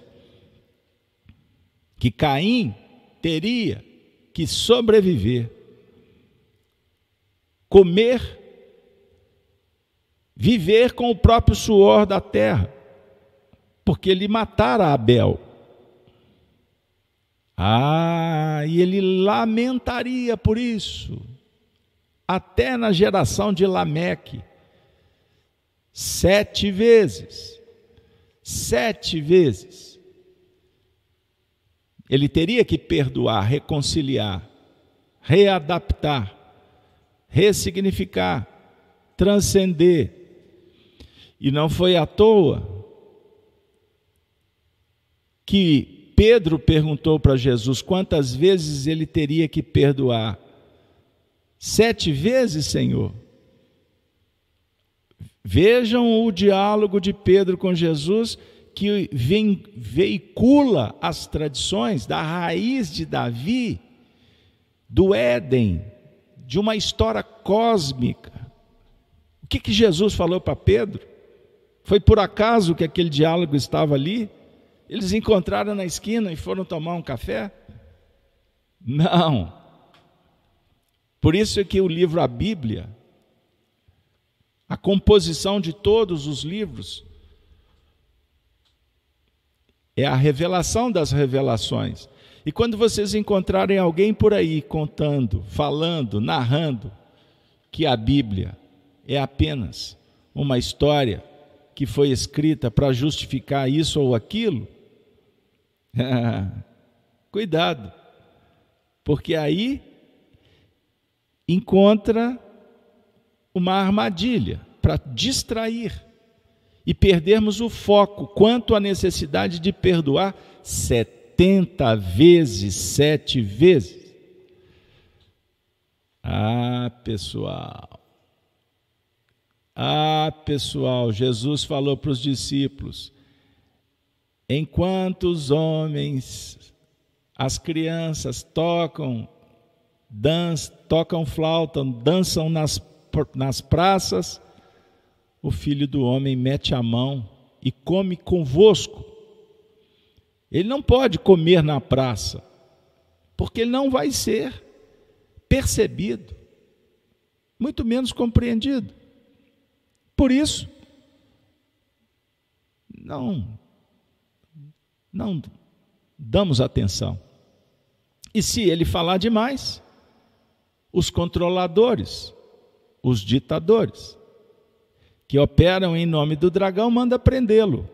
que Caim teria que sobreviver, comer, viver com o próprio suor da terra, porque ele matara Abel. Ah, e ele lamentaria por isso, até na geração de Lameque, sete vezes, sete vezes ele teria que perdoar, reconciliar, readaptar, ressignificar, transcender. E não foi à toa que Pedro perguntou para Jesus quantas vezes ele teria que perdoar. Sete vezes, Senhor. Vejam o diálogo de Pedro com Jesus que veicula as tradições da raiz de Davi, do Éden, de uma história cósmica. O que, que Jesus falou para Pedro? Foi por acaso que aquele diálogo estava ali? Eles encontraram na esquina e foram tomar um café? Não. Por isso é que o livro A Bíblia, a composição de todos os livros, é a revelação das revelações. E quando vocês encontrarem alguém por aí contando, falando, narrando que a Bíblia é apenas uma história que foi escrita para justificar isso ou aquilo, cuidado, porque aí encontra uma armadilha para distrair e perdermos o foco quanto à necessidade de perdoar 70 vezes, sete vezes. Ah, pessoal. Ah, pessoal, Jesus falou para os discípulos: enquanto os homens, as crianças tocam, dançam, tocam flauta, dançam nas, nas praças, o filho do homem mete a mão e come convosco. Ele não pode comer na praça, porque ele não vai ser percebido, muito menos compreendido. Por isso, não, não damos atenção. E se ele falar demais, os controladores, os ditadores, que operam em nome do dragão, manda prendê-lo,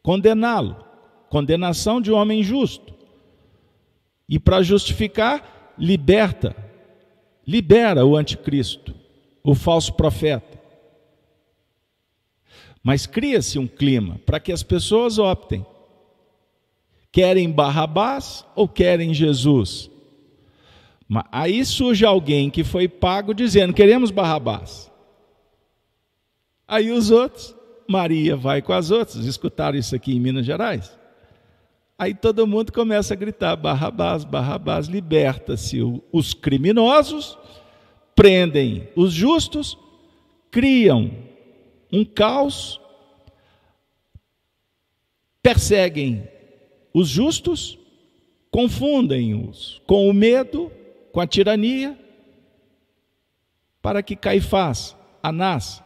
condená-lo, condenação de homem justo. E para justificar, liberta, libera o anticristo, o falso profeta. Mas cria-se um clima para que as pessoas optem. Querem Barrabás ou querem Jesus? Aí surge alguém que foi pago dizendo: queremos Barrabás. Aí os outros, Maria vai com as outras, escutaram isso aqui em Minas Gerais. Aí todo mundo começa a gritar: Barrabás, Barrabás, liberta-se os criminosos, prendem os justos, criam um caos, perseguem os justos, confundem-os com o medo, com a tirania, para que Caifás, Anás,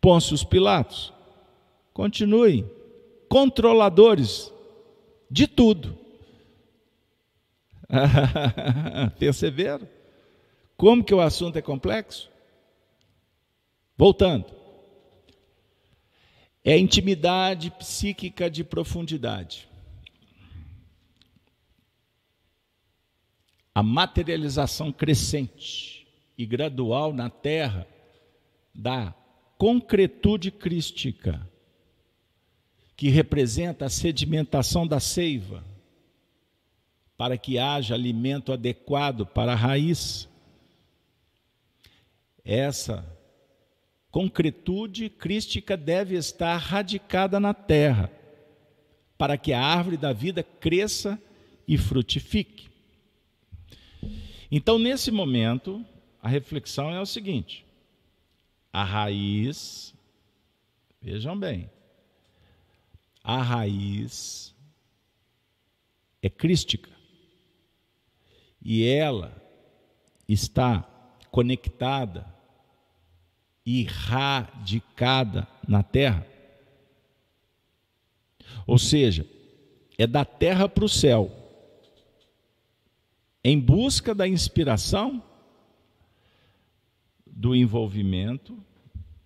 Pôncio Pilatos. Continue. Controladores de tudo. Perceberam? Como que o assunto é complexo? Voltando. É intimidade psíquica de profundidade. A materialização crescente e gradual na terra da concretude crística, que representa a sedimentação da seiva, para que haja alimento adequado para a raiz. Essa concretude crística deve estar radicada na terra, para que a árvore da vida cresça e frutifique. Então, nesse momento, a reflexão é o seguinte: a raiz, vejam bem, a raiz é crística. E ela está conectada e radicada na terra. Ou seja, é da terra para o céu, em busca da inspiração, do envolvimento,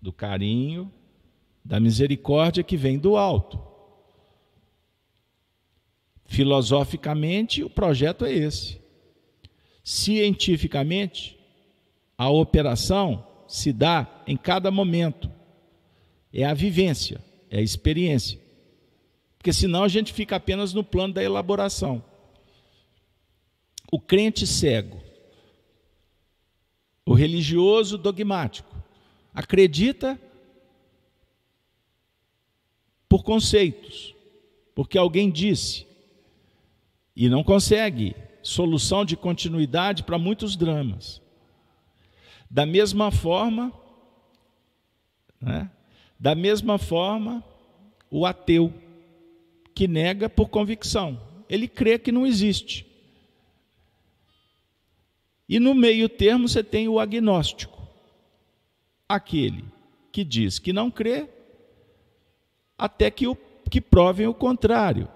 do carinho, da misericórdia que vem do alto. Filosoficamente, o projeto é esse. Cientificamente, a operação se dá em cada momento. É a vivência, é a experiência. Porque senão a gente fica apenas no plano da elaboração. O crente cego, o religioso dogmático, acredita por conceitos, porque alguém disse, e não consegue solução de continuidade para muitos dramas. Da mesma forma, né? da mesma forma, o ateu, que nega por convicção, ele crê que não existe. E no meio termo você tem o agnóstico, aquele que diz que não crê, até que, o, que provem o contrário.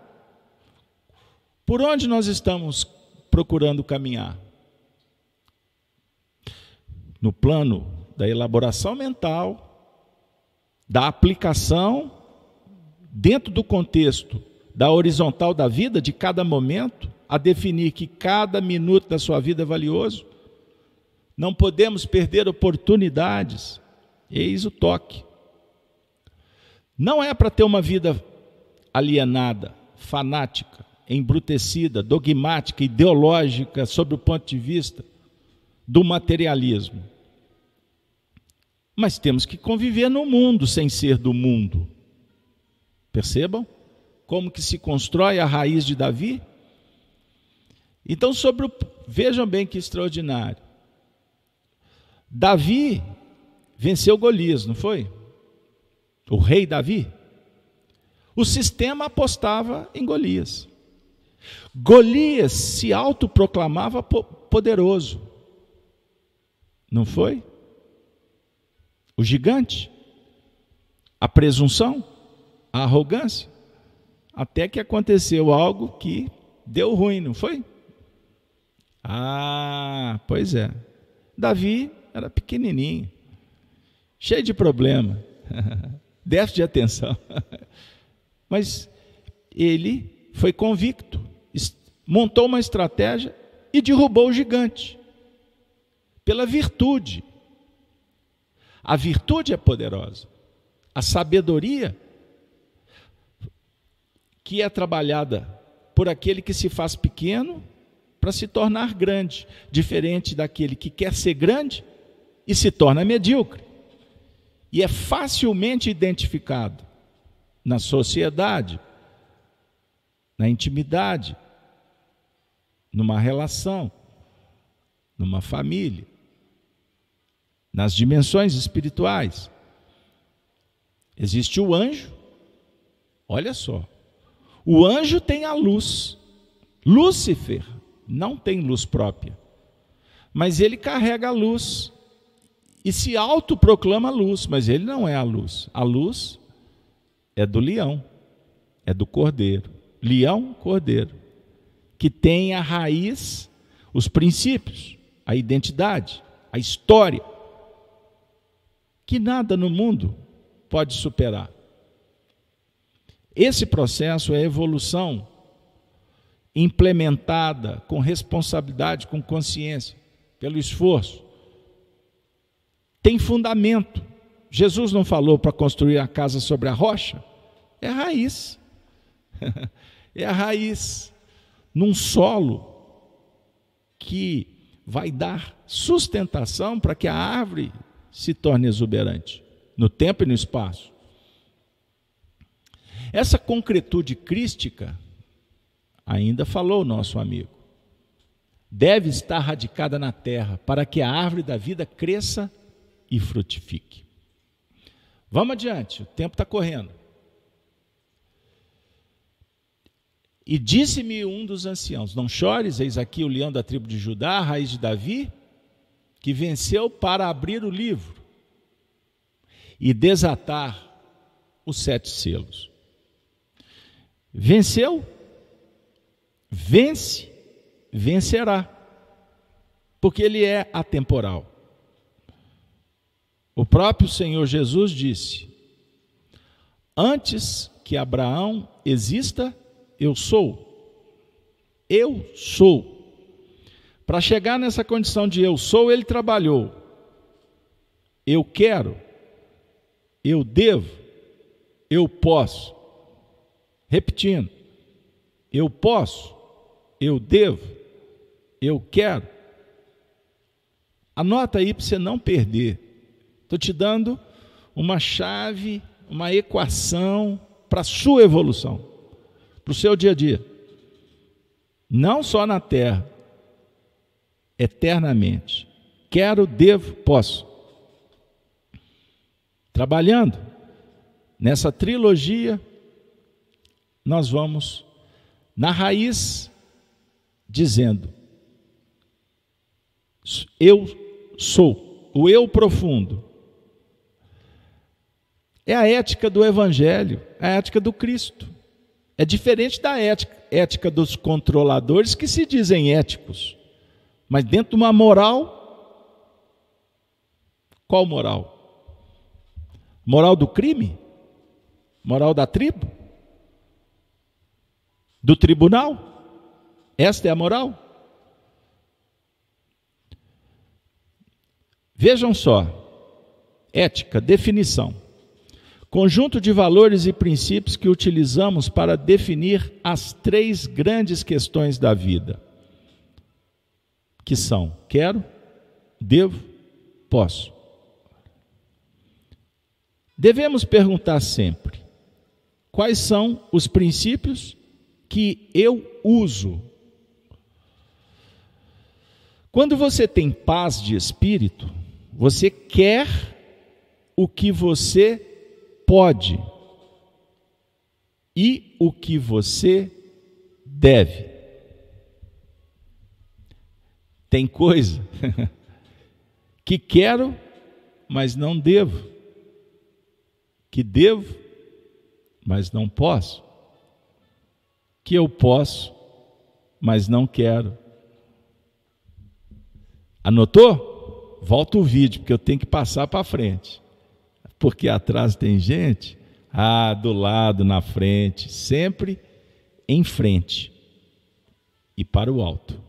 Por onde nós estamos procurando caminhar. No plano da elaboração mental, da aplicação, dentro do contexto da horizontal da vida, de cada momento, a definir que cada minuto da sua vida é valioso. Não podemos perder oportunidades. Eis o toque. Não é para ter uma vida alienada, fanática, embrutecida, dogmática, ideológica, sob o ponto de vista do materialismo. Mas temos que conviver no mundo sem ser do mundo. Percebam como que se constrói a raiz de Davi? Então, sobre o, vejam bem que extraordinário. Davi venceu Golias, não foi? O rei Davi. O sistema apostava em Golias. Golias se autoproclamava poderoso. Não foi? O gigante, a presunção, a arrogância. Até que aconteceu algo que deu ruim, não foi? Ah, pois é. Davi era pequenininho, cheio de problema, déficit de atenção. Mas ele foi convicto montou uma estratégia e derrubou o gigante. Pela virtude. A virtude é poderosa. A sabedoria, que é trabalhada por aquele que se faz pequeno para se tornar grande, diferente daquele que quer ser grande e se torna medíocre. E é facilmente identificado na sociedade, na intimidade, numa relação, numa família, nas dimensões espirituais. Existe o anjo, olha só, o anjo tem a luz, Lúcifer não tem luz própria, mas ele carrega a luz e se autoproclama luz, mas ele não é a luz, a luz é do leão, é do cordeiro, leão, cordeiro que tem a raiz, os princípios, a identidade, a história, que nada no mundo pode superar. Esse processo é evolução implementada com responsabilidade, com consciência, pelo esforço. Tem fundamento. Jesus não falou para construir a casa sobre a rocha? É a raiz. é a raiz. num solo que vai dar sustentação para que a árvore se torne exuberante, no tempo e no espaço. Essa concretude crística, ainda falou nosso amigo, deve estar radicada na terra para que a árvore da vida cresça e frutifique. Vamos adiante, o tempo está correndo. E disse-me um dos anciãos: Não chores, eis aqui o leão da tribo de Judá, a raiz de Davi, que venceu para abrir o livro e desatar os sete selos. Venceu, vence, vencerá, porque ele é atemporal. O próprio Senhor Jesus disse: Antes que Abraão exista, eu sou. Eu sou. Para chegar nessa condição de eu sou, ele trabalhou. Eu quero, eu devo, eu posso. Repetindo, eu posso, eu devo, eu quero. Anota aí para você não perder. Estou te dando uma chave, uma equação para a sua evolução para o seu dia a dia. Não só na terra, eternamente. Quero, devo, posso. Trabalhando nessa trilogia, nós vamos na raiz dizendo: Eu sou, o eu profundo. É a ética do Evangelho, é a ética do Cristo. É diferente da ética, ética dos controladores que se dizem éticos. Mas dentro de uma moral, qual moral? Moral do crime? Moral da tribo? Do tribunal? Esta é a moral? Vejam só, ética, definição. Conjunto de valores e princípios que utilizamos para definir as três grandes questões da vida, que são: quero, devo, posso. Devemos perguntar sempre: quais são os princípios que eu uso? Quando você tem paz de espírito, você quer o que você pode e o que você deve. Tem coisa que quero, mas não devo, que devo, mas não posso, que eu posso, mas não quero. Anotou? Volta o vídeo, porque eu tenho que passar para frente porque atrás tem gente, ah, do lado, na frente, sempre em frente e para o alto.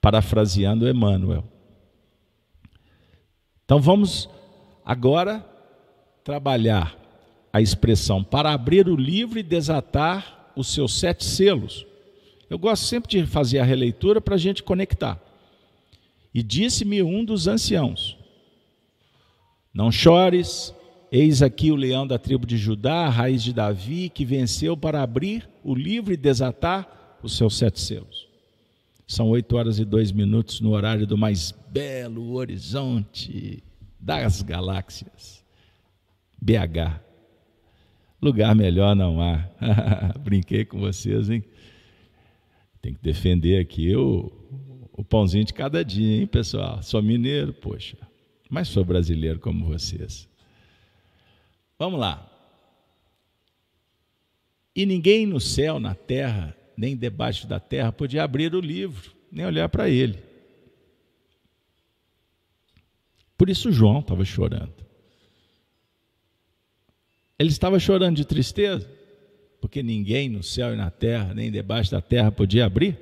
Parafraseando Emmanuel. Então vamos agora trabalhar a expressão para abrir o livro e desatar os seus sete selos. Eu gosto sempre de fazer a releitura para a gente conectar. E disse-me um dos anciãos: não chores, eis aqui o leão da tribo de Judá, a raiz de Davi, que venceu para abrir o livro e desatar os seus sete selos. São oito horas e dois minutos no horário do mais belo horizonte das galáxias. BH. Lugar melhor não há. Brinquei com vocês, hein? Tem que defender aqui o, o pãozinho de cada dia, hein, pessoal? Sou mineiro, poxa mas sou brasileiro como vocês. Vamos lá. E ninguém no céu, na terra, nem debaixo da terra podia abrir o livro, nem olhar para ele. Por isso João estava chorando. Ele estava chorando de tristeza, porque ninguém no céu e na terra, nem debaixo da terra podia abrir.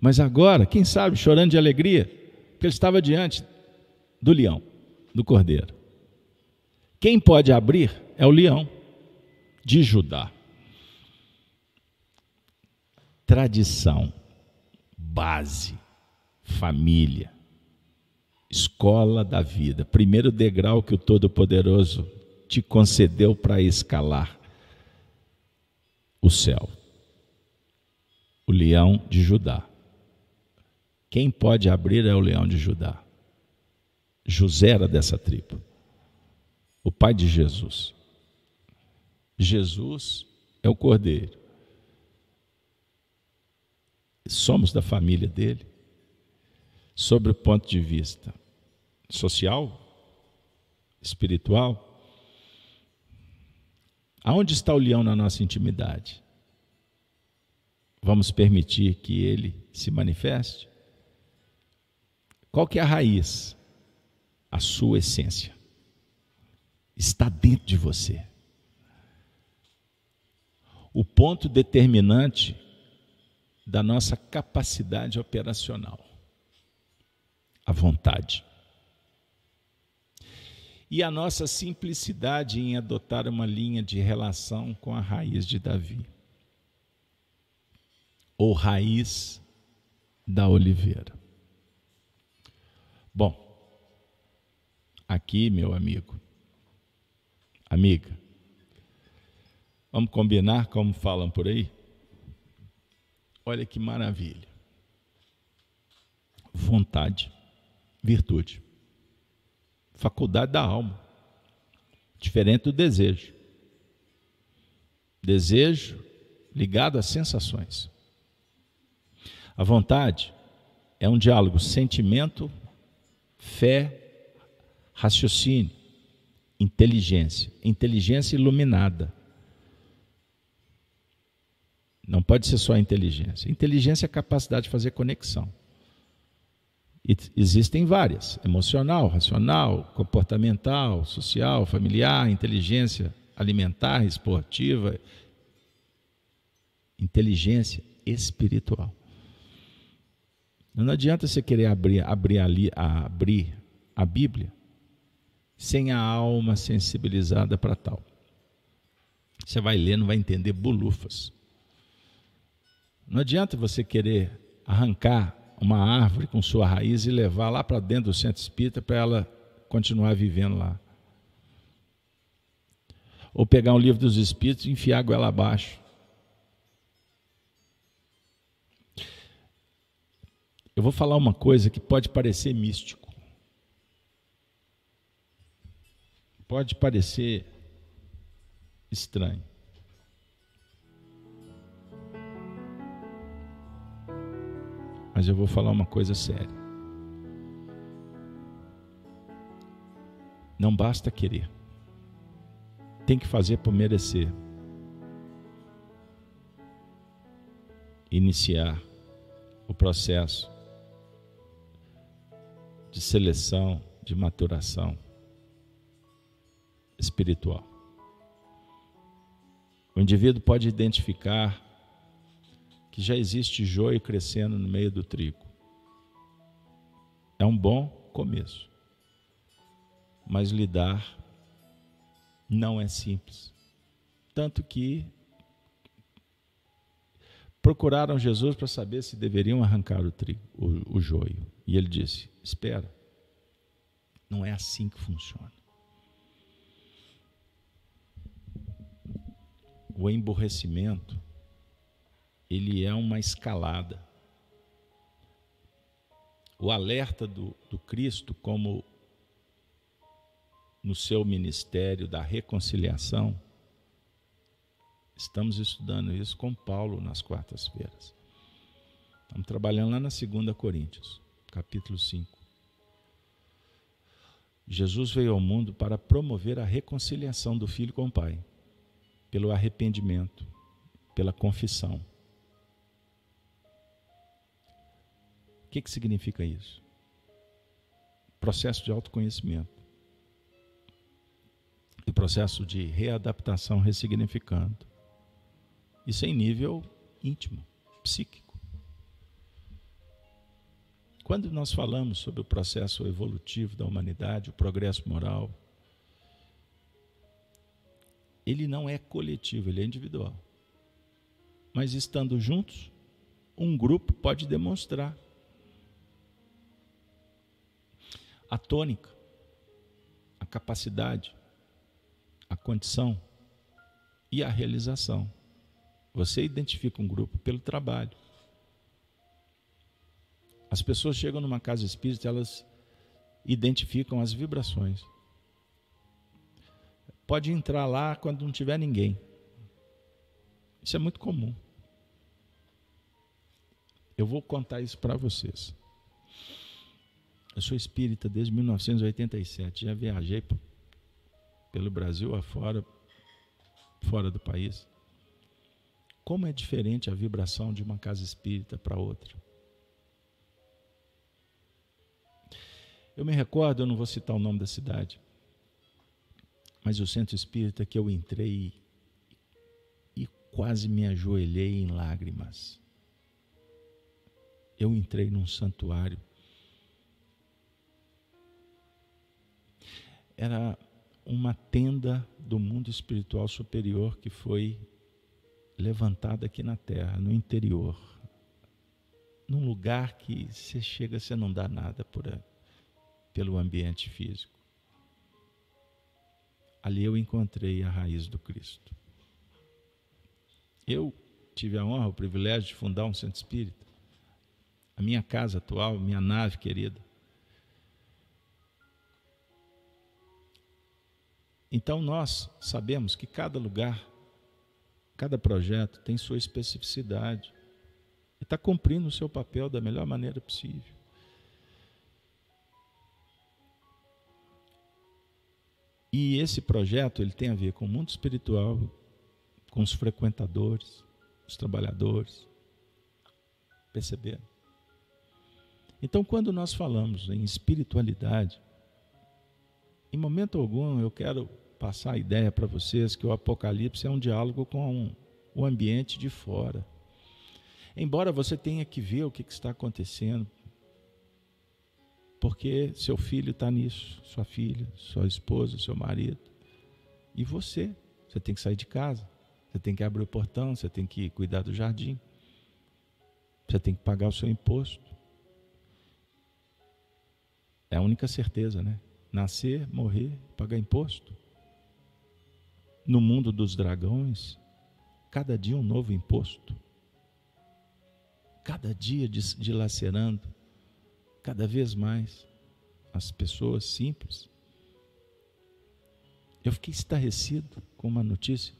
Mas agora, quem sabe, chorando de alegria, porque ele estava diante do leão, do cordeiro. Quem pode abrir é o leão de Judá. tradição, base, família, escola da vida, primeiro degrau que o Todo-Poderoso te concedeu para escalar o céu. O leão de Judá. Quem pode abrir é o leão de Judá. José era dessa tribo, o pai de Jesus. Jesus é o cordeiro. Somos da família dele. Sobre o ponto de vista social, espiritual, aonde está o leão na nossa intimidade? Vamos permitir que ele se manifeste? Qual que é a raiz? A sua essência. Está dentro de você. O ponto determinante da nossa capacidade operacional. A vontade. E a nossa simplicidade em adotar uma linha de relação com a raiz de Davi. Ou raiz da oliveira. Bom, aqui, meu amigo, amiga, vamos combinar como falam por aí? Olha que maravilha. Vontade, virtude, faculdade da alma, diferente do desejo. Desejo ligado às sensações. A vontade é um diálogo sentimento fé, raciocínio, inteligência, inteligência iluminada. Não pode ser só inteligência. Inteligência é a capacidade de fazer conexão. E existem várias: emocional, racional, comportamental, social, familiar, inteligência alimentar, esportiva, inteligência espiritual. Não adianta você querer abrir, abrir, ali, abrir a Bíblia sem a alma sensibilizada para tal. Você vai ler, não vai entender bolufas. Não adianta você querer arrancar uma árvore com sua raiz e levar lá para dentro do centro espírita para ela continuar vivendo lá. Ou pegar um livro dos espíritos e enfiar a goela abaixo. Eu vou falar uma coisa que pode parecer místico. Pode parecer estranho. Mas eu vou falar uma coisa séria. Não basta querer. Tem que fazer por merecer. Iniciar o processo de seleção, de maturação espiritual. O indivíduo pode identificar que já existe joio crescendo no meio do trigo. É um bom começo. Mas lidar não é simples. Tanto que procuraram Jesus para saber se deveriam arrancar o trigo, o, o joio. E ele disse: Espera, não é assim que funciona. O emborrecimento, ele é uma escalada. O alerta do, do Cristo, como no seu ministério da reconciliação, estamos estudando isso com Paulo nas quartas-feiras. Estamos trabalhando lá na 2 Coríntios capítulo 5. Jesus veio ao mundo para promover a reconciliação do filho com o Pai, pelo arrependimento, pela confissão. O que, que significa isso? Processo de autoconhecimento. E processo de readaptação, ressignificando. Isso é em nível íntimo, psíquico. Quando nós falamos sobre o processo evolutivo da humanidade, o progresso moral, ele não é coletivo, ele é individual. Mas estando juntos, um grupo pode demonstrar. A tônica, a capacidade, a condição e a realização. Você identifica um grupo pelo trabalho. As pessoas chegam numa casa espírita, elas identificam as vibrações. Pode entrar lá quando não tiver ninguém. Isso é muito comum. Eu vou contar isso para vocês. Eu sou espírita desde 1987, já viajei pelo Brasil afora, fora do país. Como é diferente a vibração de uma casa espírita para outra. Eu me recordo, eu não vou citar o nome da cidade, mas o centro espírita que eu entrei e quase me ajoelhei em lágrimas. Eu entrei num santuário. Era uma tenda do mundo espiritual superior que foi levantada aqui na terra, no interior, num lugar que você chega, você não dá nada por pelo ambiente físico. Ali eu encontrei a raiz do Cristo. Eu tive a honra, o privilégio de fundar um centro espírita. A minha casa atual, minha nave querida. Então nós sabemos que cada lugar, cada projeto tem sua especificidade e está cumprindo o seu papel da melhor maneira possível. E esse projeto ele tem a ver com o mundo espiritual, com os frequentadores, os trabalhadores. Perceberam? Então, quando nós falamos em espiritualidade, em momento algum eu quero passar a ideia para vocês que o Apocalipse é um diálogo com o ambiente de fora. Embora você tenha que ver o que está acontecendo, porque seu filho está nisso, sua filha, sua esposa, seu marido. E você, você tem que sair de casa, você tem que abrir o portão, você tem que cuidar do jardim, você tem que pagar o seu imposto. É a única certeza, né? Nascer, morrer, pagar imposto. No mundo dos dragões, cada dia um novo imposto. Cada dia dilacerando cada vez mais as pessoas simples. Eu fiquei estarrecido com uma notícia.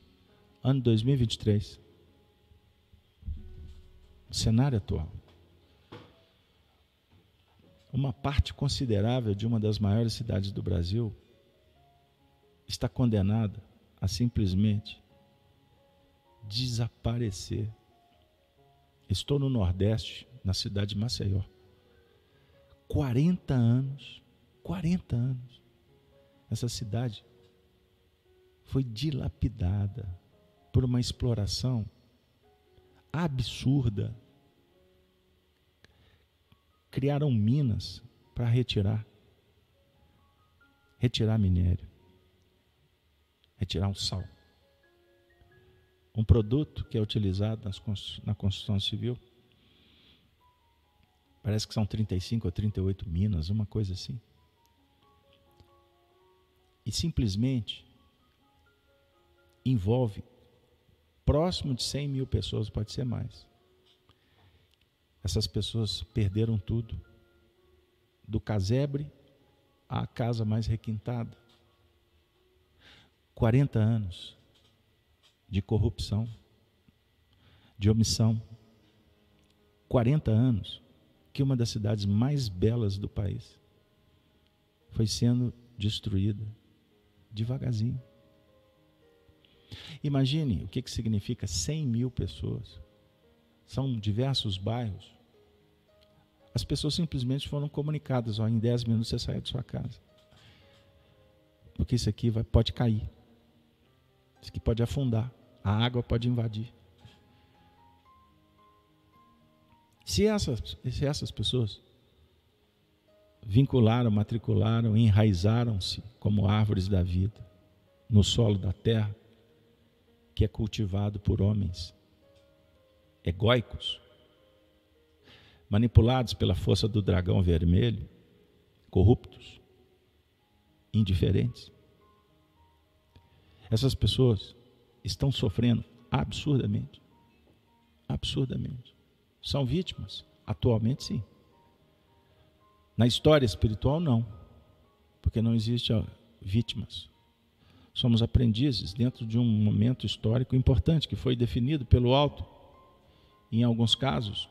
Ano 2023. O cenário atual. Uma parte considerável de uma das maiores cidades do Brasil está condenada a simplesmente desaparecer. Estou no Nordeste, na cidade de Maceió. 40 anos, 40 anos, essa cidade foi dilapidada por uma exploração absurda. Criaram minas para retirar retirar minério, retirar o sal. Um produto que é utilizado na construção civil Parece que são 35 ou 38 minas, uma coisa assim. E simplesmente envolve próximo de 100 mil pessoas, pode ser mais. Essas pessoas perderam tudo, do casebre à casa mais requintada. 40 anos de corrupção, de omissão. 40 anos que uma das cidades mais belas do país foi sendo destruída devagarzinho. Imagine o que, que significa 100 mil pessoas. São diversos bairros. As pessoas simplesmente foram comunicadas: ó, em 10 minutos você sai de sua casa. Porque isso aqui vai, pode cair. Isso aqui pode afundar. A água pode invadir. Se essas, se essas pessoas vincularam, matricularam, enraizaram-se como árvores da vida no solo da terra, que é cultivado por homens egóicos, manipulados pela força do dragão vermelho, corruptos, indiferentes. Essas pessoas estão sofrendo absurdamente. Absurdamente. São vítimas? Atualmente, sim. Na história espiritual, não. Porque não existe vítimas. Somos aprendizes dentro de um momento histórico importante que foi definido pelo alto, em alguns casos,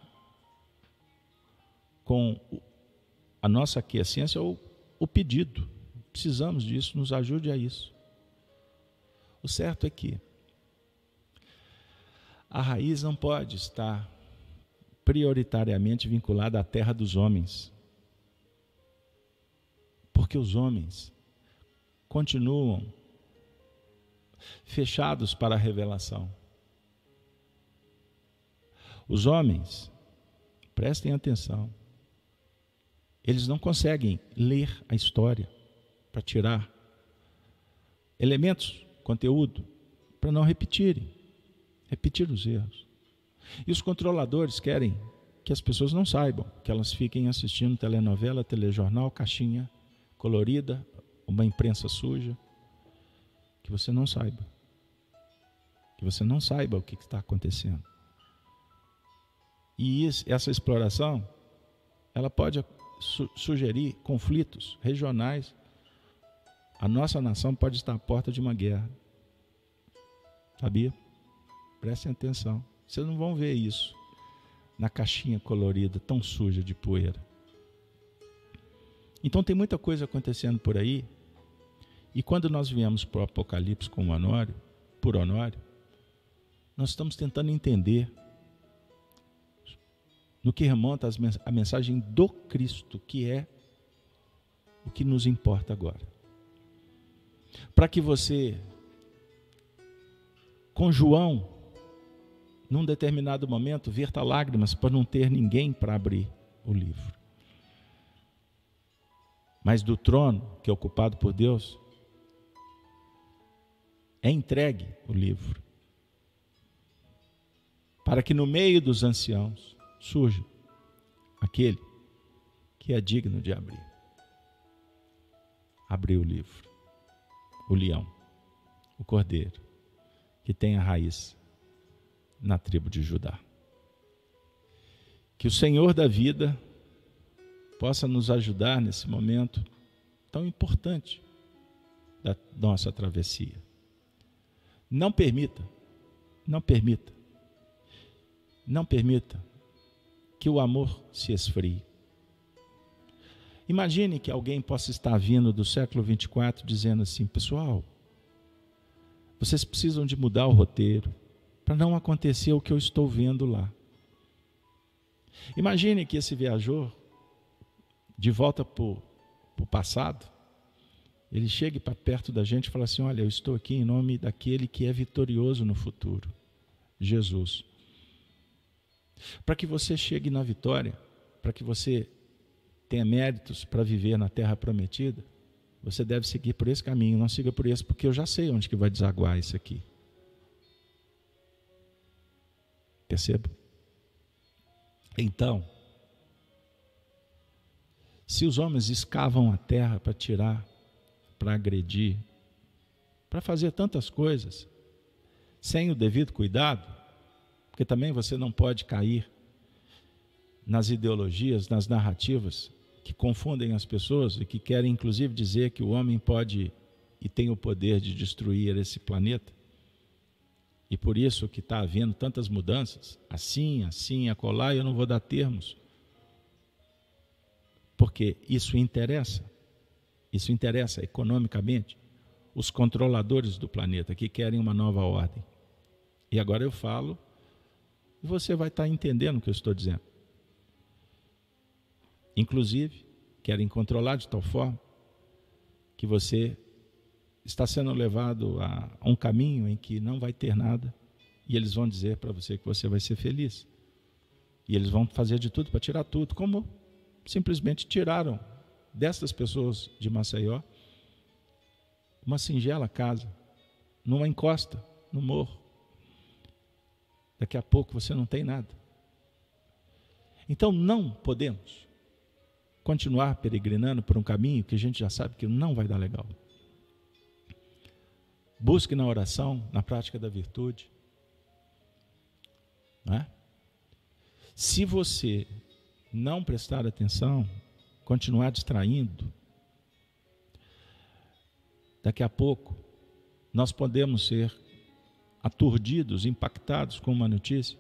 com a nossa aquiescência ou o pedido. Precisamos disso, nos ajude a isso. O certo é que a raiz não pode estar prioritariamente vinculada à terra dos homens. Porque os homens continuam fechados para a revelação. Os homens, prestem atenção, eles não conseguem ler a história para tirar elementos, conteúdo, para não repetirem, repetir os erros. E os controladores querem que as pessoas não saibam, que elas fiquem assistindo telenovela, telejornal, caixinha colorida, uma imprensa suja, que você não saiba. Que você não saiba o que está acontecendo. E isso, essa exploração, ela pode su sugerir conflitos regionais. A nossa nação pode estar à porta de uma guerra. Sabia? Prestem atenção. Vocês não vão ver isso na caixinha colorida tão suja de poeira. Então tem muita coisa acontecendo por aí. E quando nós viemos para o Apocalipse com o Honório, por Honório, nós estamos tentando entender no que remonta a mensagem do Cristo, que é o que nos importa agora. Para que você, com João, num determinado momento, verta lágrimas para não ter ninguém para abrir o livro. Mas do trono, que é ocupado por Deus, é entregue o livro. Para que no meio dos anciãos, surge aquele que é digno de abrir. Abriu o livro. O leão, o cordeiro, que tem a raiz na tribo de Judá. Que o Senhor da vida possa nos ajudar nesse momento tão importante da nossa travessia. Não permita, não permita, não permita que o amor se esfrie. Imagine que alguém possa estar vindo do século 24 dizendo assim: pessoal, vocês precisam de mudar o roteiro para não acontecer o que eu estou vendo lá. Imagine que esse viajor, de volta para o passado, ele chegue para perto da gente e fala assim: Olha, eu estou aqui em nome daquele que é vitorioso no futuro, Jesus. Para que você chegue na vitória, para que você tenha méritos para viver na terra prometida, você deve seguir por esse caminho, não siga por esse, porque eu já sei onde que vai desaguar isso aqui. Perceba? Então, se os homens escavam a terra para tirar, para agredir, para fazer tantas coisas, sem o devido cuidado, porque também você não pode cair nas ideologias, nas narrativas que confundem as pessoas e que querem inclusive dizer que o homem pode e tem o poder de destruir esse planeta. E por isso que está havendo tantas mudanças, assim, assim, acolá, eu não vou dar termos. Porque isso interessa, isso interessa economicamente os controladores do planeta que querem uma nova ordem. E agora eu falo e você vai estar entendendo o que eu estou dizendo. Inclusive, querem controlar de tal forma que você está sendo levado a, um caminho em que não vai ter nada e eles vão dizer para você que você vai ser feliz. E eles vão fazer de tudo para tirar tudo, como simplesmente tiraram dessas pessoas de Maceió uma singela casa, numa encosta, no morro. Daqui a pouco você não tem nada. Então não podemos continuar peregrinando por um caminho que a gente já sabe que não vai dar legal. Busque na oração, na prática da virtude. Não é? Se você não prestar atenção, continuar distraindo, daqui a pouco nós podemos ser aturdidos, impactados com uma notícia.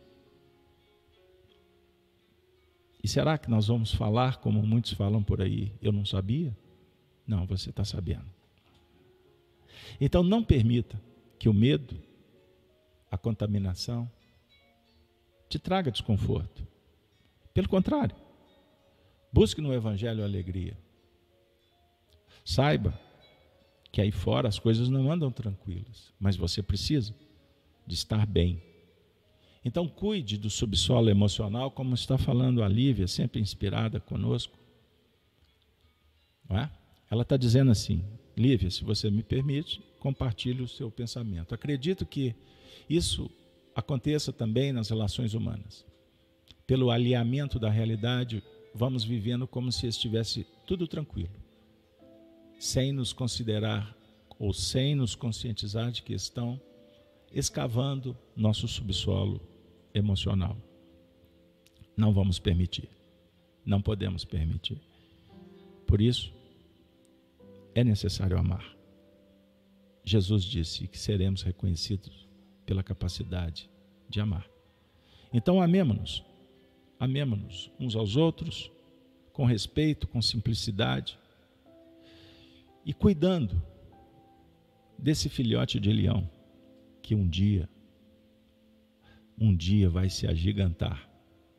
E será que nós vamos falar como muitos falam por aí? Eu não sabia? Não, você está sabendo. Então não permita que o medo, a contaminação, te traga desconforto. Pelo contrário, busque no Evangelho a alegria. Saiba que aí fora as coisas não andam tranquilas, mas você precisa de estar bem. Então cuide do subsolo emocional, como está falando a Lívia, sempre inspirada conosco. É? Ela está dizendo assim: Lívia, se você me permite, compartilhe o seu pensamento. Acredito que isso aconteça também nas relações humanas. Pelo alinhamento da realidade, vamos vivendo como se estivesse tudo tranquilo, sem nos considerar ou sem nos conscientizar de que estão escavando nosso subsolo emocional. Não vamos permitir. Não podemos permitir. Por isso, é necessário amar. Jesus disse que seremos reconhecidos pela capacidade de amar. Então, amemos-nos. Amemos-nos uns aos outros, com respeito, com simplicidade, e cuidando desse filhote de leão que um dia, um dia vai se agigantar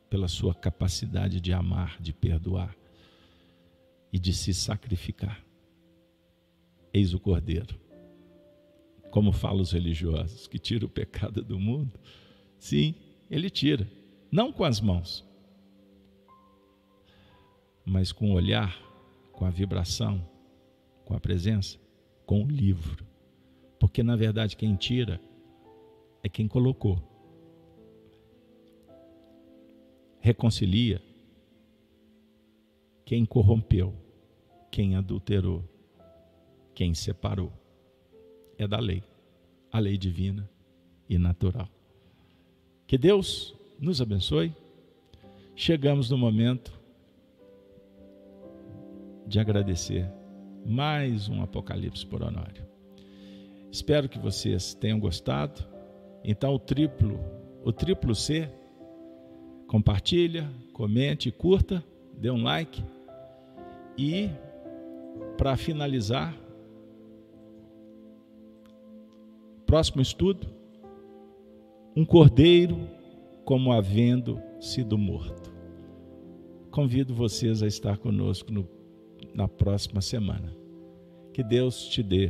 pela sua capacidade de amar, de perdoar e de se sacrificar. Eis o Cordeiro. Como falam os religiosos, que tira o pecado do mundo. Sim, ele tira. Não com as mãos, mas com o olhar, com a vibração, com a presença, com o livro. Porque na verdade quem tira é quem colocou. Reconcilia quem corrompeu, quem adulterou, quem separou. É da lei, a lei divina e natural. Que Deus nos abençoe. Chegamos no momento de agradecer mais um Apocalipse por Honório. Espero que vocês tenham gostado. Então o triplo, o triplo C, compartilha, comente, curta, dê um like e para finalizar, próximo estudo, um cordeiro como havendo sido morto. Convido vocês a estar conosco no, na próxima semana. Que Deus te dê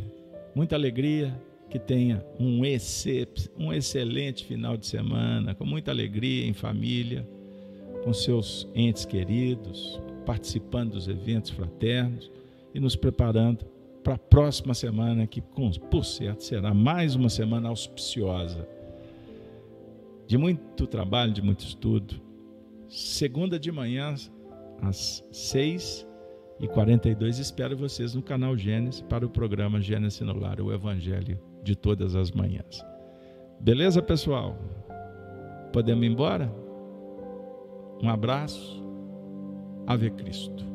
muita alegria, que tenha um, excep, um excelente final de semana, com muita alegria em família, com seus entes queridos, participando dos eventos fraternos e nos preparando para a próxima semana, que por certo será mais uma semana auspiciosa, de muito trabalho, de muito estudo. Segunda de manhã, às seis e 42, espero vocês no canal Gênesis para o programa Gênesis no Lar, o Evangelho de todas as manhãs. Beleza, pessoal? Podemos ir embora? Um abraço. Ave Cristo.